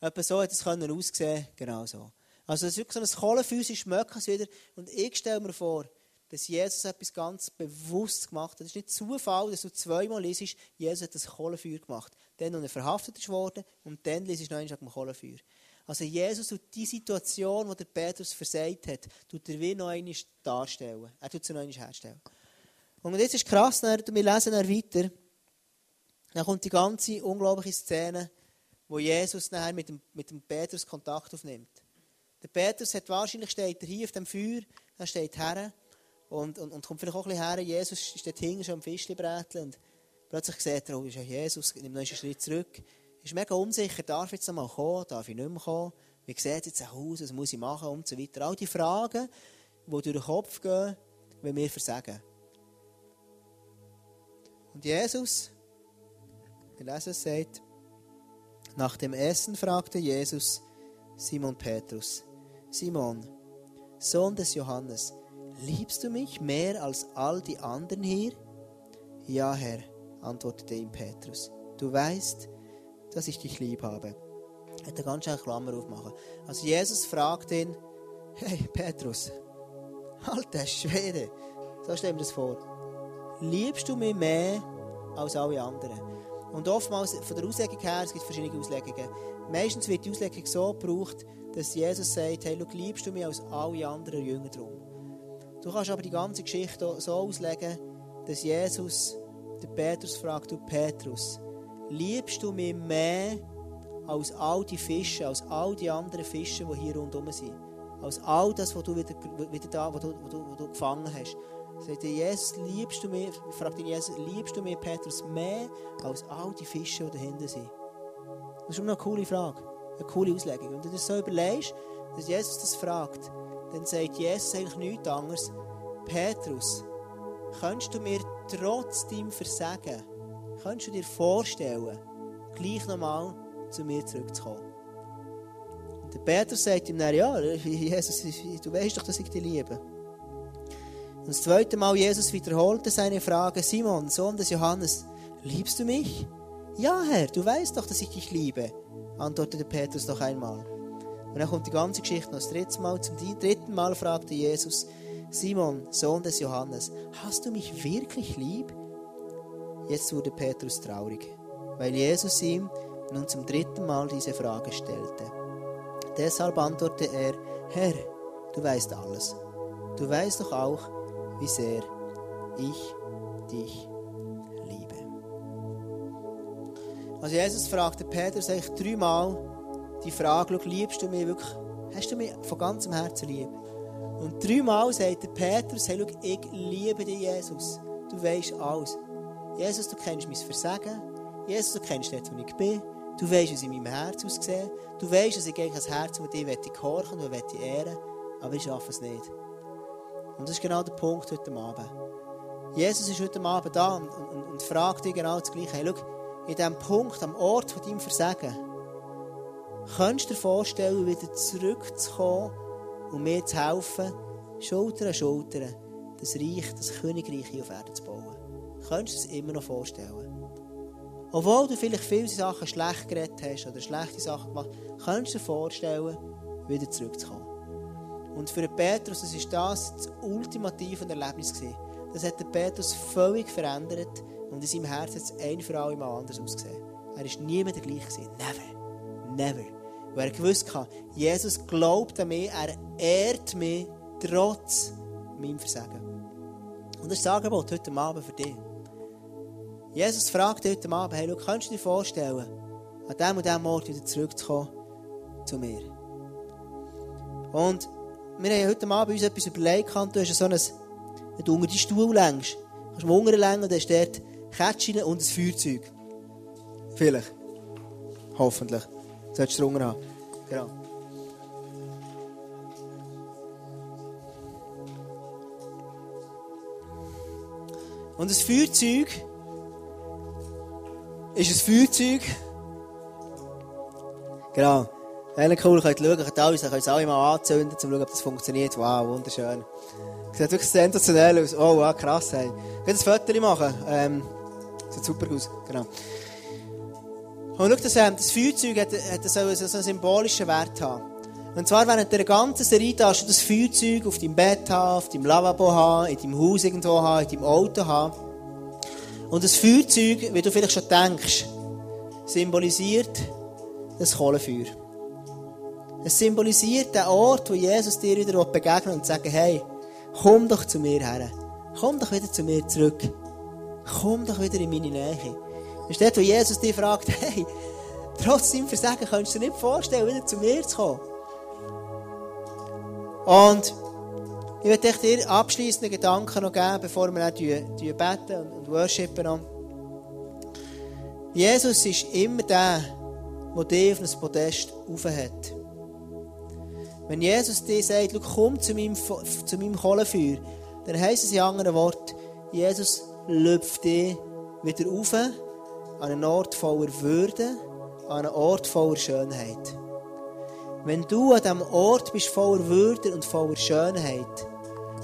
Etwa so hat es aussehen Genau so. Also es ist wirklich so ein Kohlenfüßchen, schmeckt es wieder. Und ich stelle mir vor, dass Jesus etwas ganz bewusst gemacht hat. Es ist nicht Zufall, dass du zweimal liest, Jesus hat das Kohlenfeuer gemacht. Dann, als er verhaftet ist und dann liest du noch einmal dem Kohlenfeuer. Also Jesus tut die Situation, die der Petrus versagt hat, tut er wie noch einmal darstellen. Er tut sie noch einmal herstellen. Und jetzt ist krass, wir lesen dann weiter, dann kommt die ganze unglaubliche Szene, wo Jesus nachher mit dem, mit dem Petrus Kontakt aufnimmt. Der Petrus hat wahrscheinlich steht er hier auf dem Feuer, er steht her und, und, und kommt vielleicht auch ein bisschen her. Jesus dort hinten schon am Fischli und plötzlich sieht er, oh, Jesus, nimmt noch einen Schritt zurück. Ist mega unsicher, darf ich jetzt einmal kommen, darf ich nicht mehr kommen? Wie sieht jetzt aus, was muss ich machen und so weiter. All die Fragen, die durch den Kopf gehen, wenn wir versagen. Und Jesus, der Leser sagt, nach dem Essen fragte Jesus Simon Petrus, Simon, Sohn des Johannes, liebst du mich mehr als all die anderen hier? Ja, Herr, antwortete ihm Petrus. Du weißt, dass ich dich lieb habe. Er hätte ganz schnell Klammer aufmachen. Also Jesus fragt ihn, hey Petrus, alter Schwede, so stell mir das vor. Liebst du mich mehr als alle anderen? Und oftmals, von der Auslegung her, es gibt verschiedene Auslegungen, meistens wird die Auslegung so gebraucht, dass Jesus sagt, hey, schau, liebst du mich als alle anderen Jünger drum. Du kannst aber die ganze Geschichte so auslegen, dass Jesus den Petrus fragt, du Petrus, liebst du mich mehr als all die Fische, als all die anderen Fische, die hier rundherum sind? Als all das, was du wieder, wieder da, was du, was du, was du gefangen hast. Sagt Jesus, liebst du mich, fragt ihn Jesus, liebst du mich, Petrus, mehr als all die Fische, die dahinter sind? Das ist immer eine coole Frage eine coole Auslegung. Wenn du so überlegst, dass Jesus das fragt, dann sagt Jesus eigentlich nichts anderes. Petrus, kannst du mir trotz deinem Versagen, kannst du dir vorstellen, gleich nochmal zu mir zurückzukommen? Und der Petrus sagt ihm dann, ja, Jesus, du weißt doch, dass ich dich liebe. Und das zweite Mal, Jesus wiederholte seine Frage, Simon, Sohn des Johannes, liebst du mich? Ja, Herr, du weißt doch, dass ich dich liebe antwortete Petrus noch einmal. Und dann kommt die ganze Geschichte noch das dritte Mal. Zum dritten Mal fragte Jesus, Simon, Sohn des Johannes, hast du mich wirklich lieb? Jetzt wurde Petrus traurig, weil Jesus ihm nun zum dritten Mal diese Frage stellte. Deshalb antwortete er, Herr, du weißt alles. Du weißt doch auch, wie sehr ich dich Also Jesus fragte Petrus eigentlich dreimal die Frage, liebst du mich wirklich, hast du mich von ganzem Herzen lieb? Und dreimal sagt der Petrus, hey, schau, ich liebe dich, Jesus. Du weißt alles. Jesus, du kennst mein Versagen. Jesus, du kennst dort, wo ich bin. Du weißt, es in meinem Herz aussieht. Du weißt, dass ich eigentlich ein Herz, das dir gehorchen und ehren ehren aber ich schaffe es nicht. Und das ist genau der Punkt heute Abend. Jesus ist heute Abend da und, und, und fragt dich genau das Gleiche. Hey, schau, in diesem Punkt, am Ort von deinem Versagen, könntest du dir vorstellen, wieder zurückzukommen und mir zu helfen, Schulter an Schulter, das Reich, das Königreich hier auf Erden zu bauen. Könntest du es immer noch vorstellen? Obwohl du vielleicht viele Sachen schlecht geredet hast oder schlechte Sachen gemacht hast, könntest du dir vorstellen, wieder zurückzukommen. Und für Petrus das ist das das ultimative Erlebnis. Das hat Petrus völlig verändert und in seinem Herzen hat es ein für alle Mal anders ausgesehen. Er war nie mehr der gleiche. Never. Never. Weil er gewusst hat, Jesus glaubt an mich, er ehrt mich trotz meinem Versagen. Und das das Angebot heute Abend für dich. Jesus fragt heute Abend, hey, schau, kannst du dir vorstellen, an diesem und diesem Ort wieder zurückzukommen zu mir? Und wir haben heute Abend uns etwas überlegt, du hast so ein, wenn du unter die Stuhl längst, kannst du unten längen und dann ist dort Kätzchen und ein Feuerzeug. Vielleicht. Hoffentlich. Solltest du drunter haben. Genau. Und das Feuerzeug ist ein Feuerzeug. Genau. Wenn cool, könnt ihr schauen, könnt alles, alle mal anzünden, um zu schauen, ob das funktioniert. Wow, wunderschön. Sieht wirklich sensationell aus. Oh, wow, krass, hey. Könnt ihr ein Foto machen? Ähm, sieht super aus, genau. Und schau, das, ähm, das Feuerzeug hat, hat so, so einen symbolischen Wert haben. Und zwar während der ganzen Serie darfst du das Feuerzeug auf deinem Bett haben, auf deinem Lavabo haben, in deinem Haus irgendwo haben, in deinem Auto haben. Und das Feuerzeug, wie du vielleicht schon denkst, symbolisiert das Kohlenfeuer. Es symbolisiert den Ort, wo Jesus dir wieder begegnet und sagt, hey, komm doch zu mir her. Komm doch wieder zu mir zurück. Komm doch wieder in meine Nähe. Das ist dort, wo Jesus dich fragt, [laughs] hey, trotz deinem Versagen kannst du dir nicht vorstellen, wieder zu mir zu kommen. Und ich möchte dir abschließende Gedanken noch geben, bevor wir auch beten und worshipen. Jesus ist immer der, der dich auf ein Podest hat. Wenn Jesus dir sagt, komm zu meinem, zu meinem Kohlenfeuer, dann heisst es in anderen Worten, Jesus lüpft dich wieder auf an einen Ort voller Würde, an einen Ort voller Schönheit. Wenn du an diesem Ort bist voller Würde und voller Schönheit,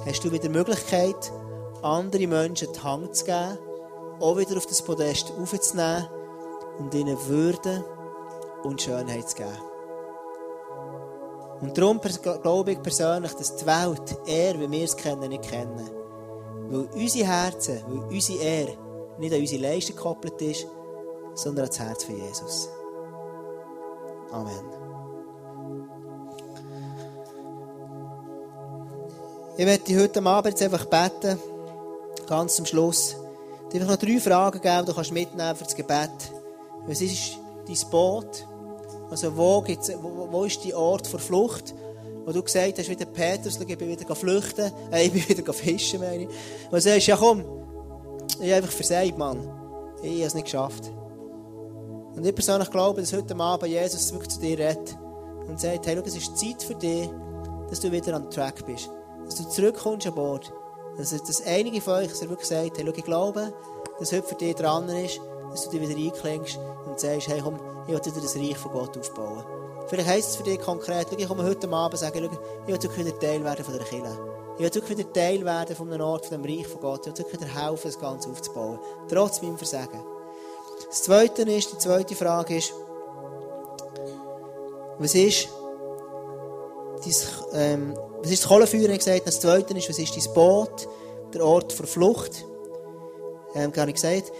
hast du wieder die Möglichkeit, andere Menschen die Hand zu geben, auch wieder auf das Podest aufzunehmen und ihnen Würde und Schönheit zu geben. Und darum glaube ich persönlich, dass die Welt er, wie wir es kennen, nicht kennen. Weil unsere Herzen, weil unsere Ehre nicht an unsere Leistung gekoppelt ist, sondern an das Herz von Jesus. Amen. Ich möchte heute Abend jetzt einfach beten, ganz zum Schluss. Ich einfach noch drei Fragen geben, die du kannst mitnehmen für das Gebet. Was ist dein Boot? Also wo, gibt's, wo, wo ist der Ort der Flucht? Wo du gesagt hast, wie der Petrus, ich bin wieder flüchten, äh, ich bin [laughs] wieder fischen, meine ich. Und du sagst, ja komm, ich habe einfach versagt, Mann. Ich habe es nicht geschafft. Und ich persönlich glaube, dass heute Abend Jesus wirklich zu dir redet und sagt, hey, schau, es ist Zeit für dich, dass du wieder an Track bist. Dass du zurückkommst an Bord. Dass, dass einige von euch wirklich sagt, hey, schau, ich glaube, dass heute für dich dran ist, dass du dich wieder einklingst und sagst, hey, komm, ich will wieder das Reich von Gott aufbauen. Vielleicht heisst es für dich konkret, ich komme heute Abend und sage, ich will wieder Teil werden von der Kirche. Ich will wieder Teil werden von einem Ort, von dem Reich von Gott. Ich will wieder helfen, das Ganze aufzubauen. Trotz meinem Versagen. Das Zweite ist, die zweite Frage ist, was ist, dein, ähm, was ist das Kohlenfeuer, ich gesagt. Das zweite ist, was ist dein Boot, der Ort der Flucht. Ähm, gar nicht gesagt.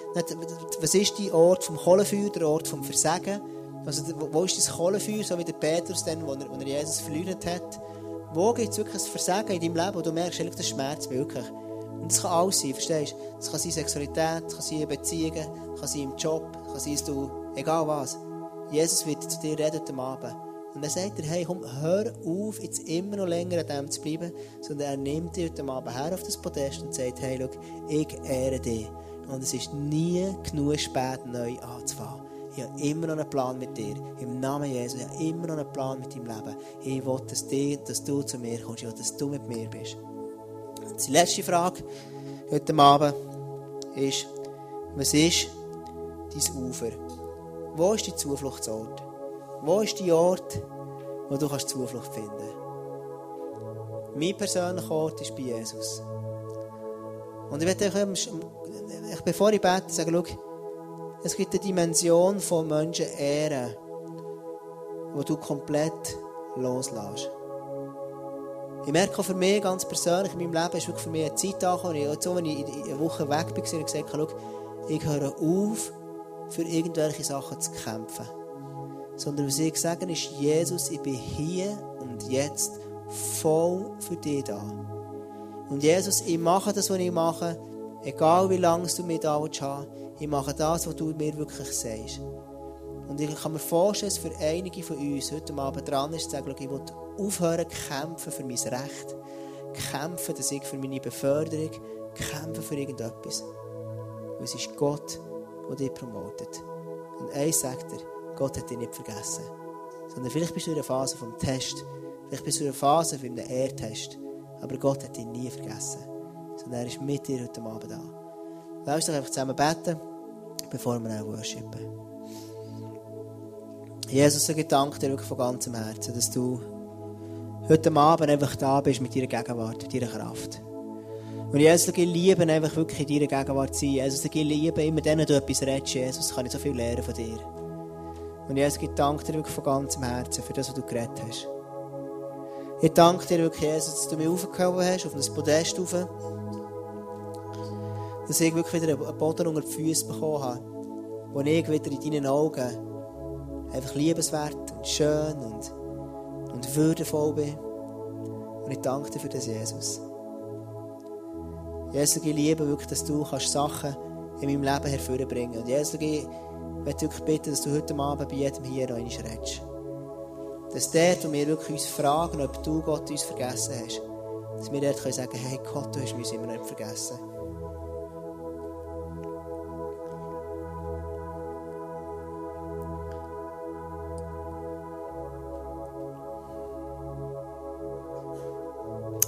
Was ist dein Ort vom Kohlenfeuer, der Ort vom Versagen? Also, wo ist dein Kohlenfeuer, so wie der Petrus dann, wo er, wo er Jesus verliert hat? Wo gibt es wirklich ein Versagen in deinem Leben, wo du merkst, das schmerzt wirklich? Und das kann alles sein, verstehst du? Das kann sein Sexualität, das kann sein Beziehungen, das kann sein im Job, das kann sein, du, egal was. Jesus wird zu dir reden am Abend. Und dann sagt er, hey, komm, hör auf, jetzt immer noch länger an dem zu bleiben, sondern er nimmt dich heute Abend her auf das Podest und sagt, hey, schau, ich ehre dich. Und es ist nie genug spät, neu anzufangen. Ich habe immer noch einen Plan mit dir. Im Namen Jesus. Ich habe immer noch einen Plan mit deinem Leben. Ich will, dass, dir, dass du zu mir kommst. Ich will, dass du mit mir bist. Die letzte Frage heute Abend ist, was ist dein Ufer? Wo ist dein Zufluchtsort? Wo ist der Ort, wo du kannst Zuflucht finden kannst? Mein persönlicher Ort ist bei Jesus. Und ich werde euch, bevor ich bete, sagen, schau, es gibt eine Dimension von Menschen ehren, wo du komplett loslässt. Ich merke auch für mich ganz persönlich in meinem Leben, ist wirklich für mich eine Zeit angekommen, ich, so, wenn ich eine Woche weg bin, und gesagt habe, ich höre auf, für irgendwelche Sachen zu kämpfen. Sondern was ich sage, ist, Jesus, ich bin hier und jetzt voll für dich da. Und Jesus, ich mache das, was ich mache, egal wie lange du mich da haben ich mache das, was du mir wirklich sagst. Und ich kann mir vorstellen, dass für einige von uns heute Abend dran ist, zu sagen, ich will aufhören kämpfen für mein Recht, kämpfen, dass ich für meine Beförderung, kämpfen für irgendetwas. Und es ist Gott, der dich promotet. Und eins sagt er, Gott hat dich nicht vergessen. Sondern vielleicht bist du in einer Phase vom Test, vielleicht bist du in einer Phase für einen Ehrtest, aber Gott hat dich nie vergessen. Sondern er ist mit dir heute Abend da. Lass uns einfach zusammen beten, bevor wir dann worshipen. Jesus, ich danke dir wirklich von ganzem Herzen, dass du heute Abend einfach da bist mit deiner Gegenwart, mit deiner Kraft. Und Jesus, ich liebe einfach wirklich in deiner Gegenwart zu sein. Jesus, ich liebe immer, wenn du etwas redest, Jesus, kann ich so viel lernen von dir. Und Jesus, ich danke dir wirklich von ganzem Herzen für das, was du geredet hast. Ich danke dir wirklich, Jesus, dass du mich aufgehoben hast, auf das Podest rauf dass ich wirklich wieder einen Boden unter die Füße bekommen habe, wo ich wieder in deinen Augen einfach liebenswert und schön und, und würdevoll bin. Und ich danke dir für das, Jesus. Jesus, ich liebe wirklich, dass du kannst Sachen in meinem Leben hervorbringen kannst. Und Jesus, ich möchte wirklich bitten, dass du heute Abend bei jedem hier noch redest. Dass dort, wo wir wirklich uns fragen, ob du Gott uns vergessen hast, dass wir dort sagen können, hey Gott, du hast mich immer nicht vergessen.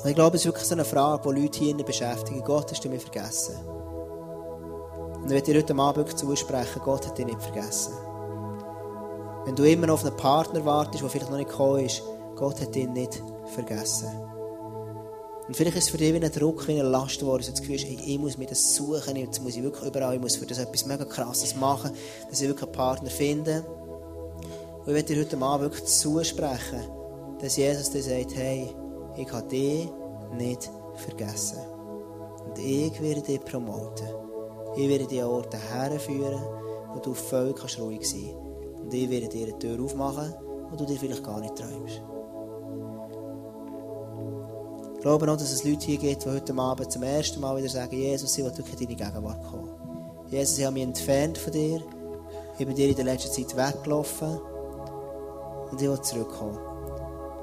Ich glaube, es ist wirklich so eine Frage, die Leute hier beschäftigen. Gott, hast du mich vergessen? Und ich werde dir heute Abend wirklich zusprechen, Gott hat dich nicht vergessen. Wenn du immer noch auf einen Partner wartest, der vielleicht noch nicht gekommen ist, Gott hat dich nicht vergessen. Und vielleicht ist es für dich wie ein Druck, wie eine Last geworden, so das Gefühl, hey, ich muss mir das suchen, jetzt muss ich wirklich überall, ich muss für das etwas mega krasses machen, dass ich wirklich einen Partner finde. Und ich werde dir heute Abend wirklich zusprechen, dass Jesus dir sagt, hey, ich habe dich nicht vergessen. Und ich werde dich promoten. Ich werde dich an Orte herführen, wo du völlig ruhig sein kannst. Und ich werde dir eine Tür aufmachen, wo du dir vielleicht gar nicht träumst. Ich glaube auch, dass es Leute hier gibt, die heute Abend zum ersten Mal wieder sagen, Jesus, ich will wirklich in deine Gegenwart kommen. Jesus, ich habe mich entfernt von dir. Ich bin dir in der letzten Zeit weggelaufen. Und ich will zurückkommen.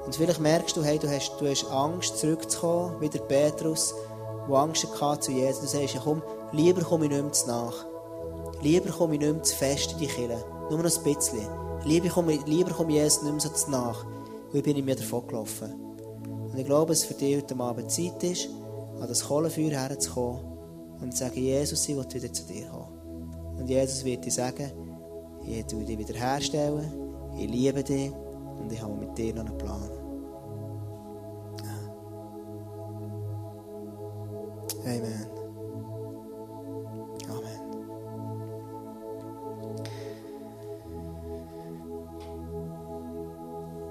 Und vielleicht merkst du, hey, du hast, du hast Angst, zurückzukommen, wie der Petrus, der Angst hatte zu Jesus. Du sagst, ja, komm, lieber komme ich nicht mehr zu nach. Lieber komme ich nicht mehr zu fest in die Kirche. Nur noch ein bisschen. Lieber komme, lieber komme ich Jesus nicht mehr so zu nach. Weil ich mir davon gelaufen. Und ich glaube, dass es für dich heute Abend Zeit ist, an das Kohlenfeuer herzukommen und zu sagen, Jesus, ich will wieder zu dir kommen. Und Jesus wird dir sagen, ich will dich wiederherstellen, ich liebe dich und ich habe mit dir noch einen Plan. Amen.